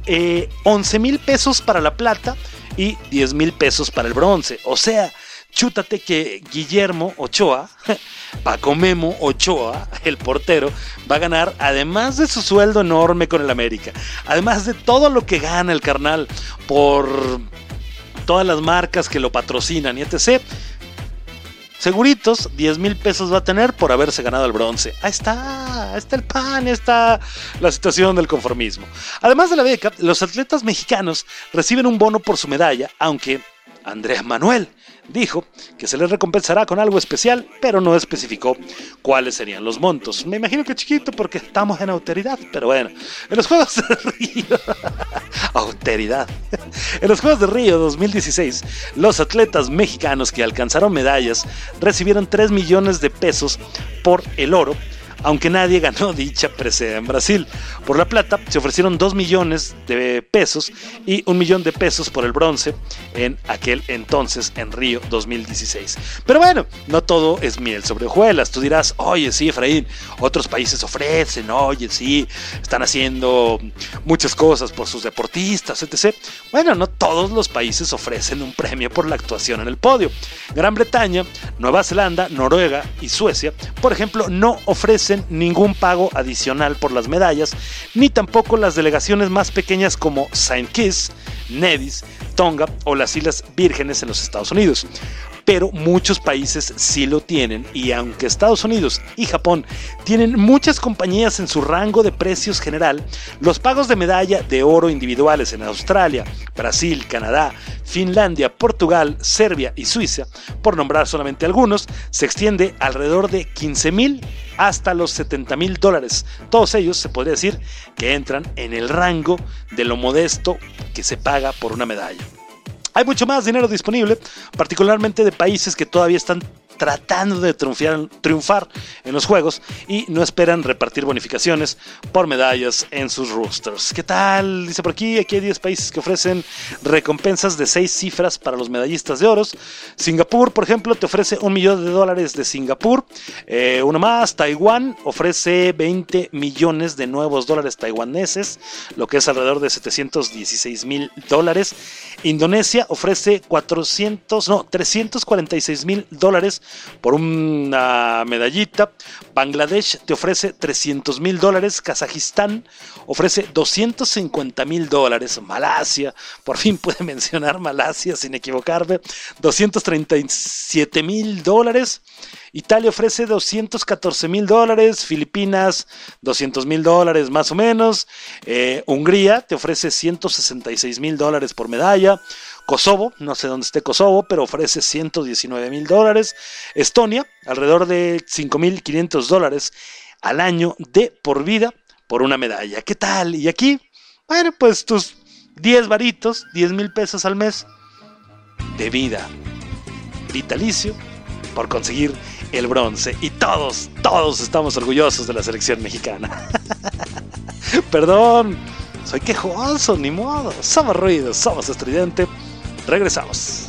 Eh, 11 mil pesos para la plata y 10 mil pesos para el bronce. O sea, chútate que Guillermo Ochoa, Paco Memo Ochoa, el portero, va a ganar, además de su sueldo enorme con el América, además de todo lo que gana el carnal por todas las marcas que lo patrocinan y etc. Seguritos, 10 mil pesos va a tener por haberse ganado el bronce. Ahí está, ahí está el pan, ahí está la situación del conformismo. Además de la beca, los atletas mexicanos reciben un bono por su medalla, aunque Andrea Manuel dijo que se les recompensará con algo especial, pero no especificó cuáles serían los montos. Me imagino que chiquito porque estamos en autoridad, pero bueno, en los Juegos de Río, autoridad, en los Juegos de Río 2016, los atletas mexicanos que alcanzaron medallas recibieron 3 millones de pesos por el oro aunque nadie ganó dicha presea en Brasil. Por la plata se ofrecieron 2 millones de pesos y un millón de pesos por el bronce en aquel entonces en Río 2016. Pero bueno, no todo es miel sobre hojuelas. Tú dirás, oye, sí, Efraín, otros países ofrecen, oye, sí, están haciendo muchas cosas por sus deportistas, etc. Bueno, no todos los países ofrecen un premio por la actuación en el podio. Gran Bretaña, Nueva Zelanda, Noruega y Suecia, por ejemplo, no ofrecen ningún pago adicional por las medallas, ni tampoco las delegaciones más pequeñas como Saint Kitts, Nevis, Tonga o las Islas Vírgenes en los Estados Unidos. Pero muchos países sí lo tienen y aunque Estados Unidos y Japón tienen muchas compañías en su rango de precios general, los pagos de medalla de oro individuales en Australia, Brasil, Canadá, Finlandia, Portugal, Serbia y Suiza, por nombrar solamente algunos, se extiende alrededor de 15 mil hasta los 70 mil dólares. Todos ellos se podría decir que entran en el rango de lo modesto que se paga por una medalla. Hay mucho más dinero disponible, particularmente de países que todavía están tratando de triunfar, en los juegos y no esperan repartir bonificaciones por medallas en sus roosters. ¿Qué tal? Dice por aquí, aquí hay 10 países que ofrecen recompensas de 6 cifras para los medallistas de oros. Singapur, por ejemplo, te ofrece un millón de dólares de Singapur. Eh, uno más, Taiwán ofrece 20 millones de nuevos dólares taiwaneses, lo que es alrededor de 716 mil dólares. Indonesia ofrece 400, no, 346 mil dólares por una medallita. Bangladesh te ofrece 300 mil dólares. Kazajistán ofrece 250 mil dólares. Malasia, por fin puede mencionar Malasia sin equivocarme. 237 mil dólares. Italia ofrece 214 mil dólares, Filipinas 200 mil dólares más o menos, Eh, Hungría te ofrece 166 mil dólares por medalla, Kosovo, no sé dónde esté Kosovo, pero ofrece 119 mil dólares, Estonia alrededor de 5 mil 500 dólares al año de por vida por una medalla. ¿Qué tal? Y aquí, bueno, pues tus 10 varitos, 10 mil pesos al mes de vida vitalicio por conseguir el bronce. Y todos, todos estamos orgullosos de la selección mexicana. Perdón, soy quejoso, ni modo. Somos ruidos, somos estridente. Regresamos.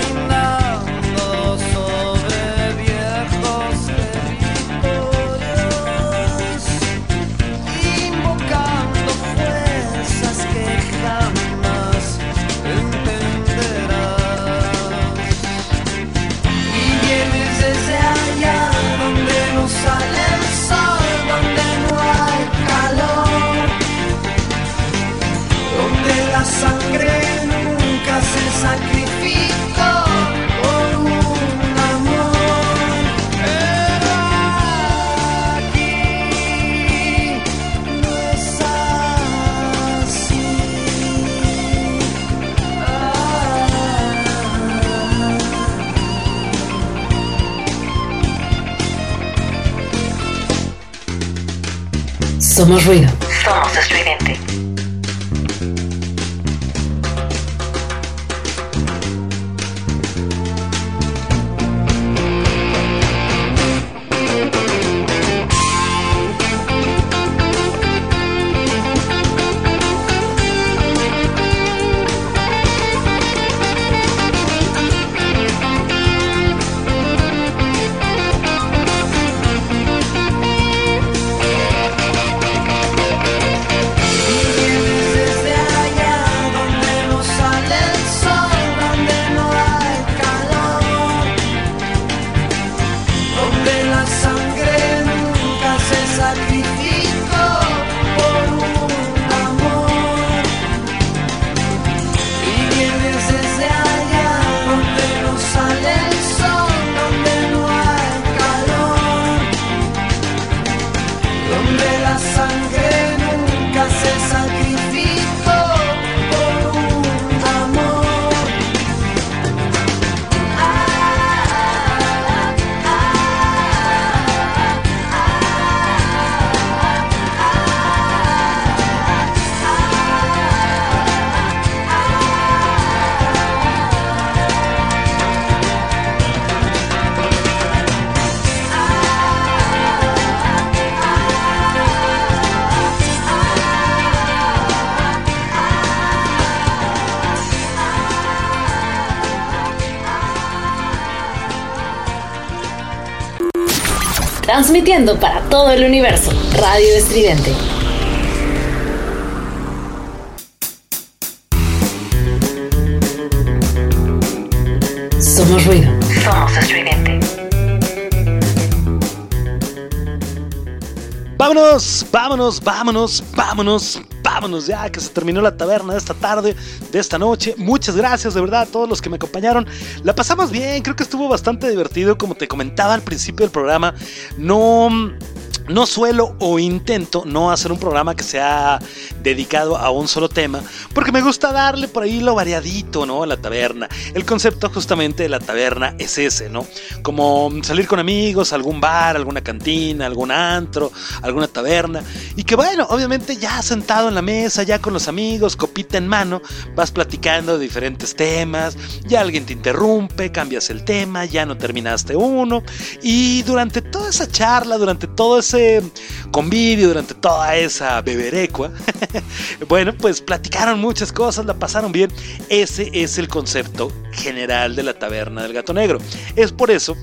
Somos ruido. Transmitiendo para todo el universo. Radio Estridente. Somos ruido. Somos estridente. Vámonos, vámonos, vámonos, vámonos, vámonos ya que se terminó la taberna de esta tarde, de esta noche. Muchas gracias de verdad a todos los que me acompañaron. La pasamos bien, creo que estuvo bastante divertido, como te comentaba al principio del programa. No no suelo o intento no hacer un programa que sea dedicado a un solo tema, porque me gusta darle por ahí lo variadito, ¿no? A la taberna. El concepto justamente de la taberna es ese, ¿no? Como salir con amigos, algún bar, alguna cantina, algún antro, alguna taberna. Y que bueno, obviamente ya sentado en la mesa, ya con los amigos, copita en mano, vas platicando de diferentes temas, ya alguien te interrumpe, cambias el tema, ya no terminaste uno. Y durante toda esa charla, durante todo ese convivio, durante toda esa beberecua, bueno, pues platicaron muchas cosas, la pasaron bien. Ese es el concepto general de la taberna del gato negro. Es por eso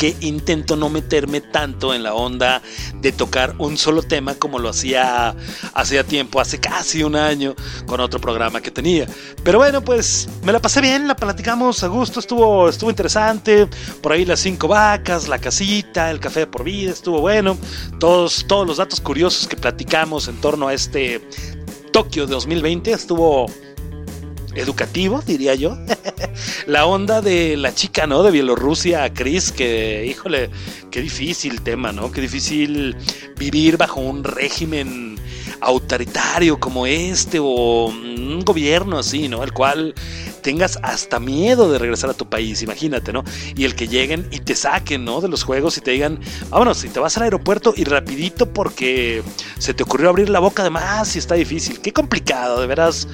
que intento no meterme tanto en la onda de tocar un solo tema como lo hacía hacía tiempo, hace casi un año, con otro programa que tenía. Pero bueno, pues me la pasé bien, la platicamos a gusto, estuvo, estuvo interesante. Por ahí las cinco vacas, la casita, el café por vida, estuvo bueno. Todos, todos los datos curiosos que platicamos en torno a este Tokio 2020 estuvo educativo, diría yo. la onda de la chica, ¿no? De Bielorrusia, Chris, que, híjole, qué difícil tema, ¿no? Qué difícil vivir bajo un régimen autoritario como este o un gobierno así, ¿no? El cual tengas hasta miedo de regresar a tu país, imagínate, ¿no? Y el que lleguen y te saquen, ¿no? De los juegos y te digan, vámonos, si te vas al aeropuerto y rapidito porque se te ocurrió abrir la boca de más y está difícil. Qué complicado, de veras.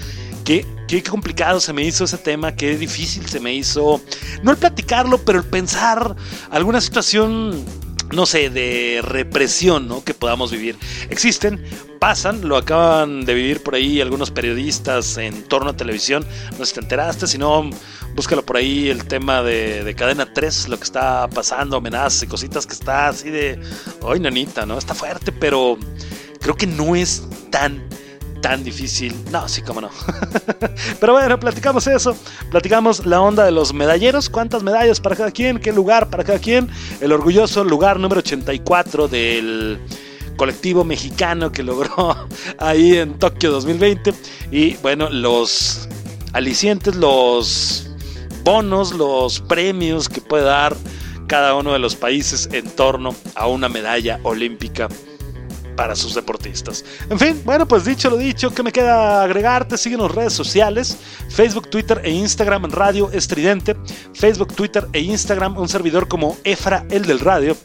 Qué, qué complicado se me hizo ese tema, qué difícil se me hizo, no el platicarlo, pero el pensar alguna situación, no sé, de represión, ¿no? Que podamos vivir. Existen, pasan, lo acaban de vivir por ahí algunos periodistas en torno a televisión, no sé si te enteraste, si no, búscalo por ahí el tema de, de Cadena 3, lo que está pasando, amenazas y cositas que está así de, ay, nanita, ¿no? Está fuerte, pero creo que no es tan tan difícil. No, sí, cómo no. Pero bueno, platicamos eso. Platicamos la onda de los medalleros. ¿Cuántas medallas para cada quien? ¿Qué lugar para cada quien? El orgulloso lugar número 84 del colectivo mexicano que logró ahí en Tokio 2020. Y bueno, los alicientes, los bonos, los premios que puede dar cada uno de los países en torno a una medalla olímpica para sus deportistas. En fin, bueno, pues dicho lo dicho, ¿qué me queda agregarte? Síguenos redes sociales, Facebook, Twitter e Instagram Radio Estridente, Facebook, Twitter e Instagram, un servidor como Efra, el del radio.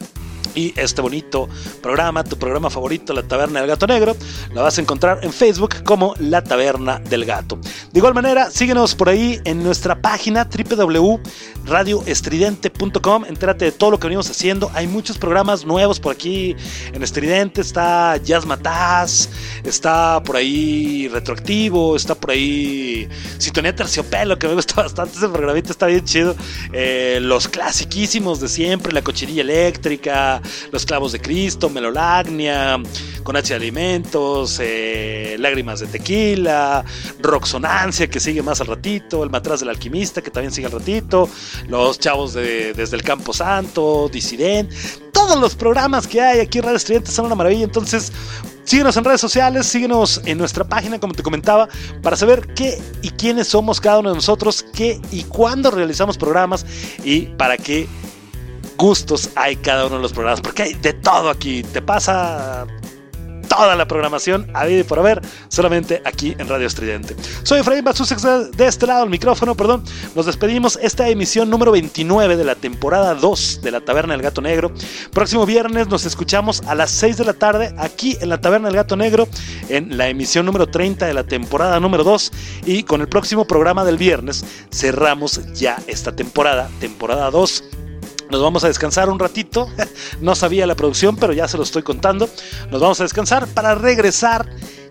Y este bonito programa, tu programa favorito, La Taberna del Gato Negro, la vas a encontrar en Facebook como La Taberna del Gato. De igual manera, síguenos por ahí en nuestra página www.radioestridente.com. Entérate de todo lo que venimos haciendo. Hay muchos programas nuevos por aquí en Estridente. Está Jazz Mataz, está por ahí Retroactivo, está por ahí Sintonía Terciopelo, que me gusta bastante. Ese programita está bien chido. Eh, los clasiquísimos de siempre, La Cochirilla Eléctrica, Los Clavos de Cristo, Melolagnia, Con H de Alimentos, eh, Lágrimas de Tequila, Roxonancia, que sigue más al ratito, El Matraz del Alquimista, que también sigue al ratito, Los Chavos de, desde el Campo Santo, Disident, todos los programas que hay aquí en Radio Estudiantes son una maravilla, entonces síguenos en redes sociales, síguenos en nuestra página, como te comentaba, para saber qué y quiénes somos cada uno de nosotros, qué y cuándo realizamos programas y para qué gustos hay cada uno de los programas, porque hay de todo aquí, te pasa toda la programación a y por haber, solamente aquí en Radio Estridente. Soy Efraín Bazusex de, de este lado, el micrófono, perdón. Nos despedimos esta emisión número 29 de la temporada 2 de la Taberna del Gato Negro. Próximo viernes nos escuchamos a las 6 de la tarde aquí en la Taberna del Gato Negro, en la emisión número 30 de la temporada número 2. Y con el próximo programa del viernes cerramos ya esta temporada, temporada 2 nos vamos a descansar un ratito. No sabía la producción, pero ya se lo estoy contando. Nos vamos a descansar para regresar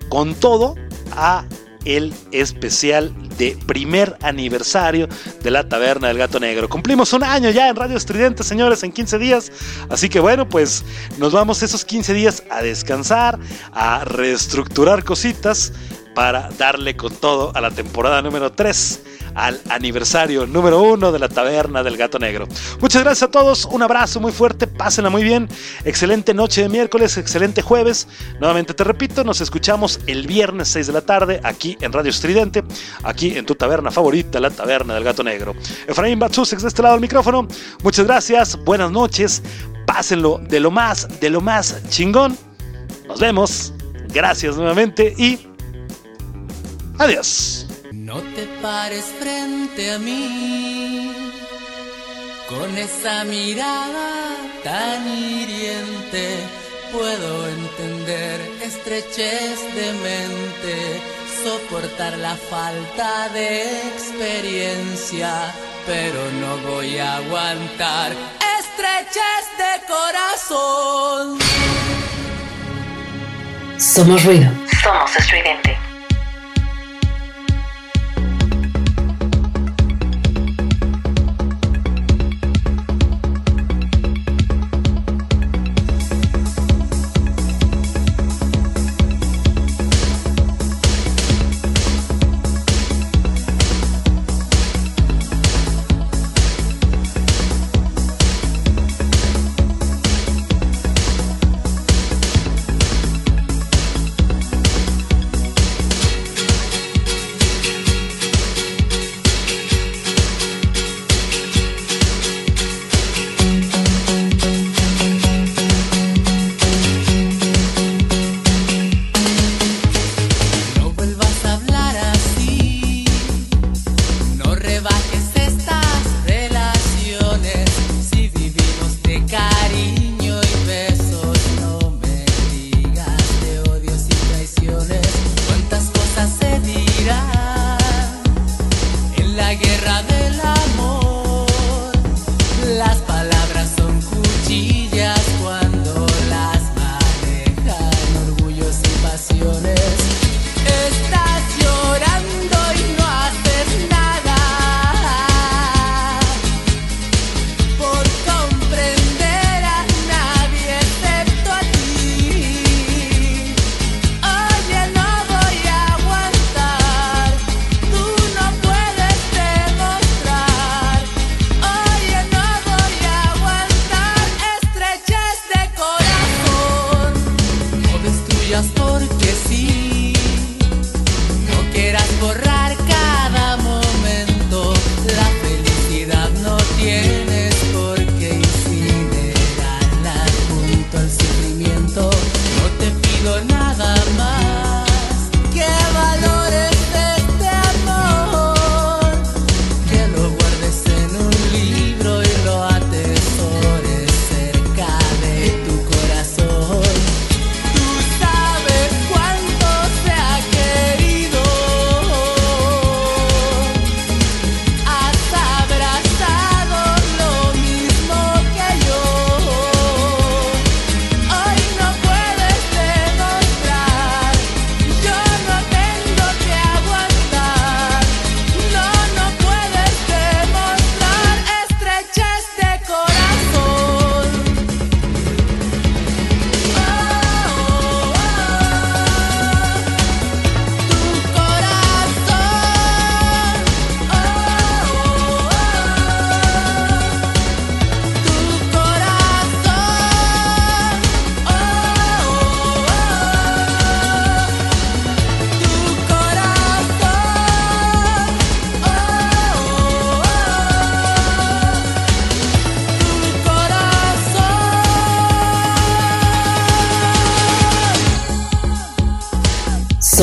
con todo a el especial de primer aniversario de la Taberna del Gato Negro. Cumplimos un año ya en Radio Estridente, señores, en 15 días. Así que bueno, pues nos vamos esos 15 días a descansar, a reestructurar cositas para darle con todo a la temporada número 3 al aniversario número uno de la taberna del gato negro. Muchas gracias a todos, un abrazo muy fuerte, pásenla muy bien, excelente noche de miércoles, excelente jueves. Nuevamente te repito, nos escuchamos el viernes 6 de la tarde aquí en Radio Estridente, aquí en tu taberna favorita, la taberna del gato negro. Efraín Batsusex de este lado del micrófono, muchas gracias, buenas noches, pásenlo de lo más, de lo más chingón. Nos vemos, gracias nuevamente y adiós. No te pares frente a mí con esa mirada tan hiriente. Puedo entender estrechez de mente, soportar la falta de experiencia, pero no voy a aguantar estrechez de corazón. Somos ruido. Somos estridente.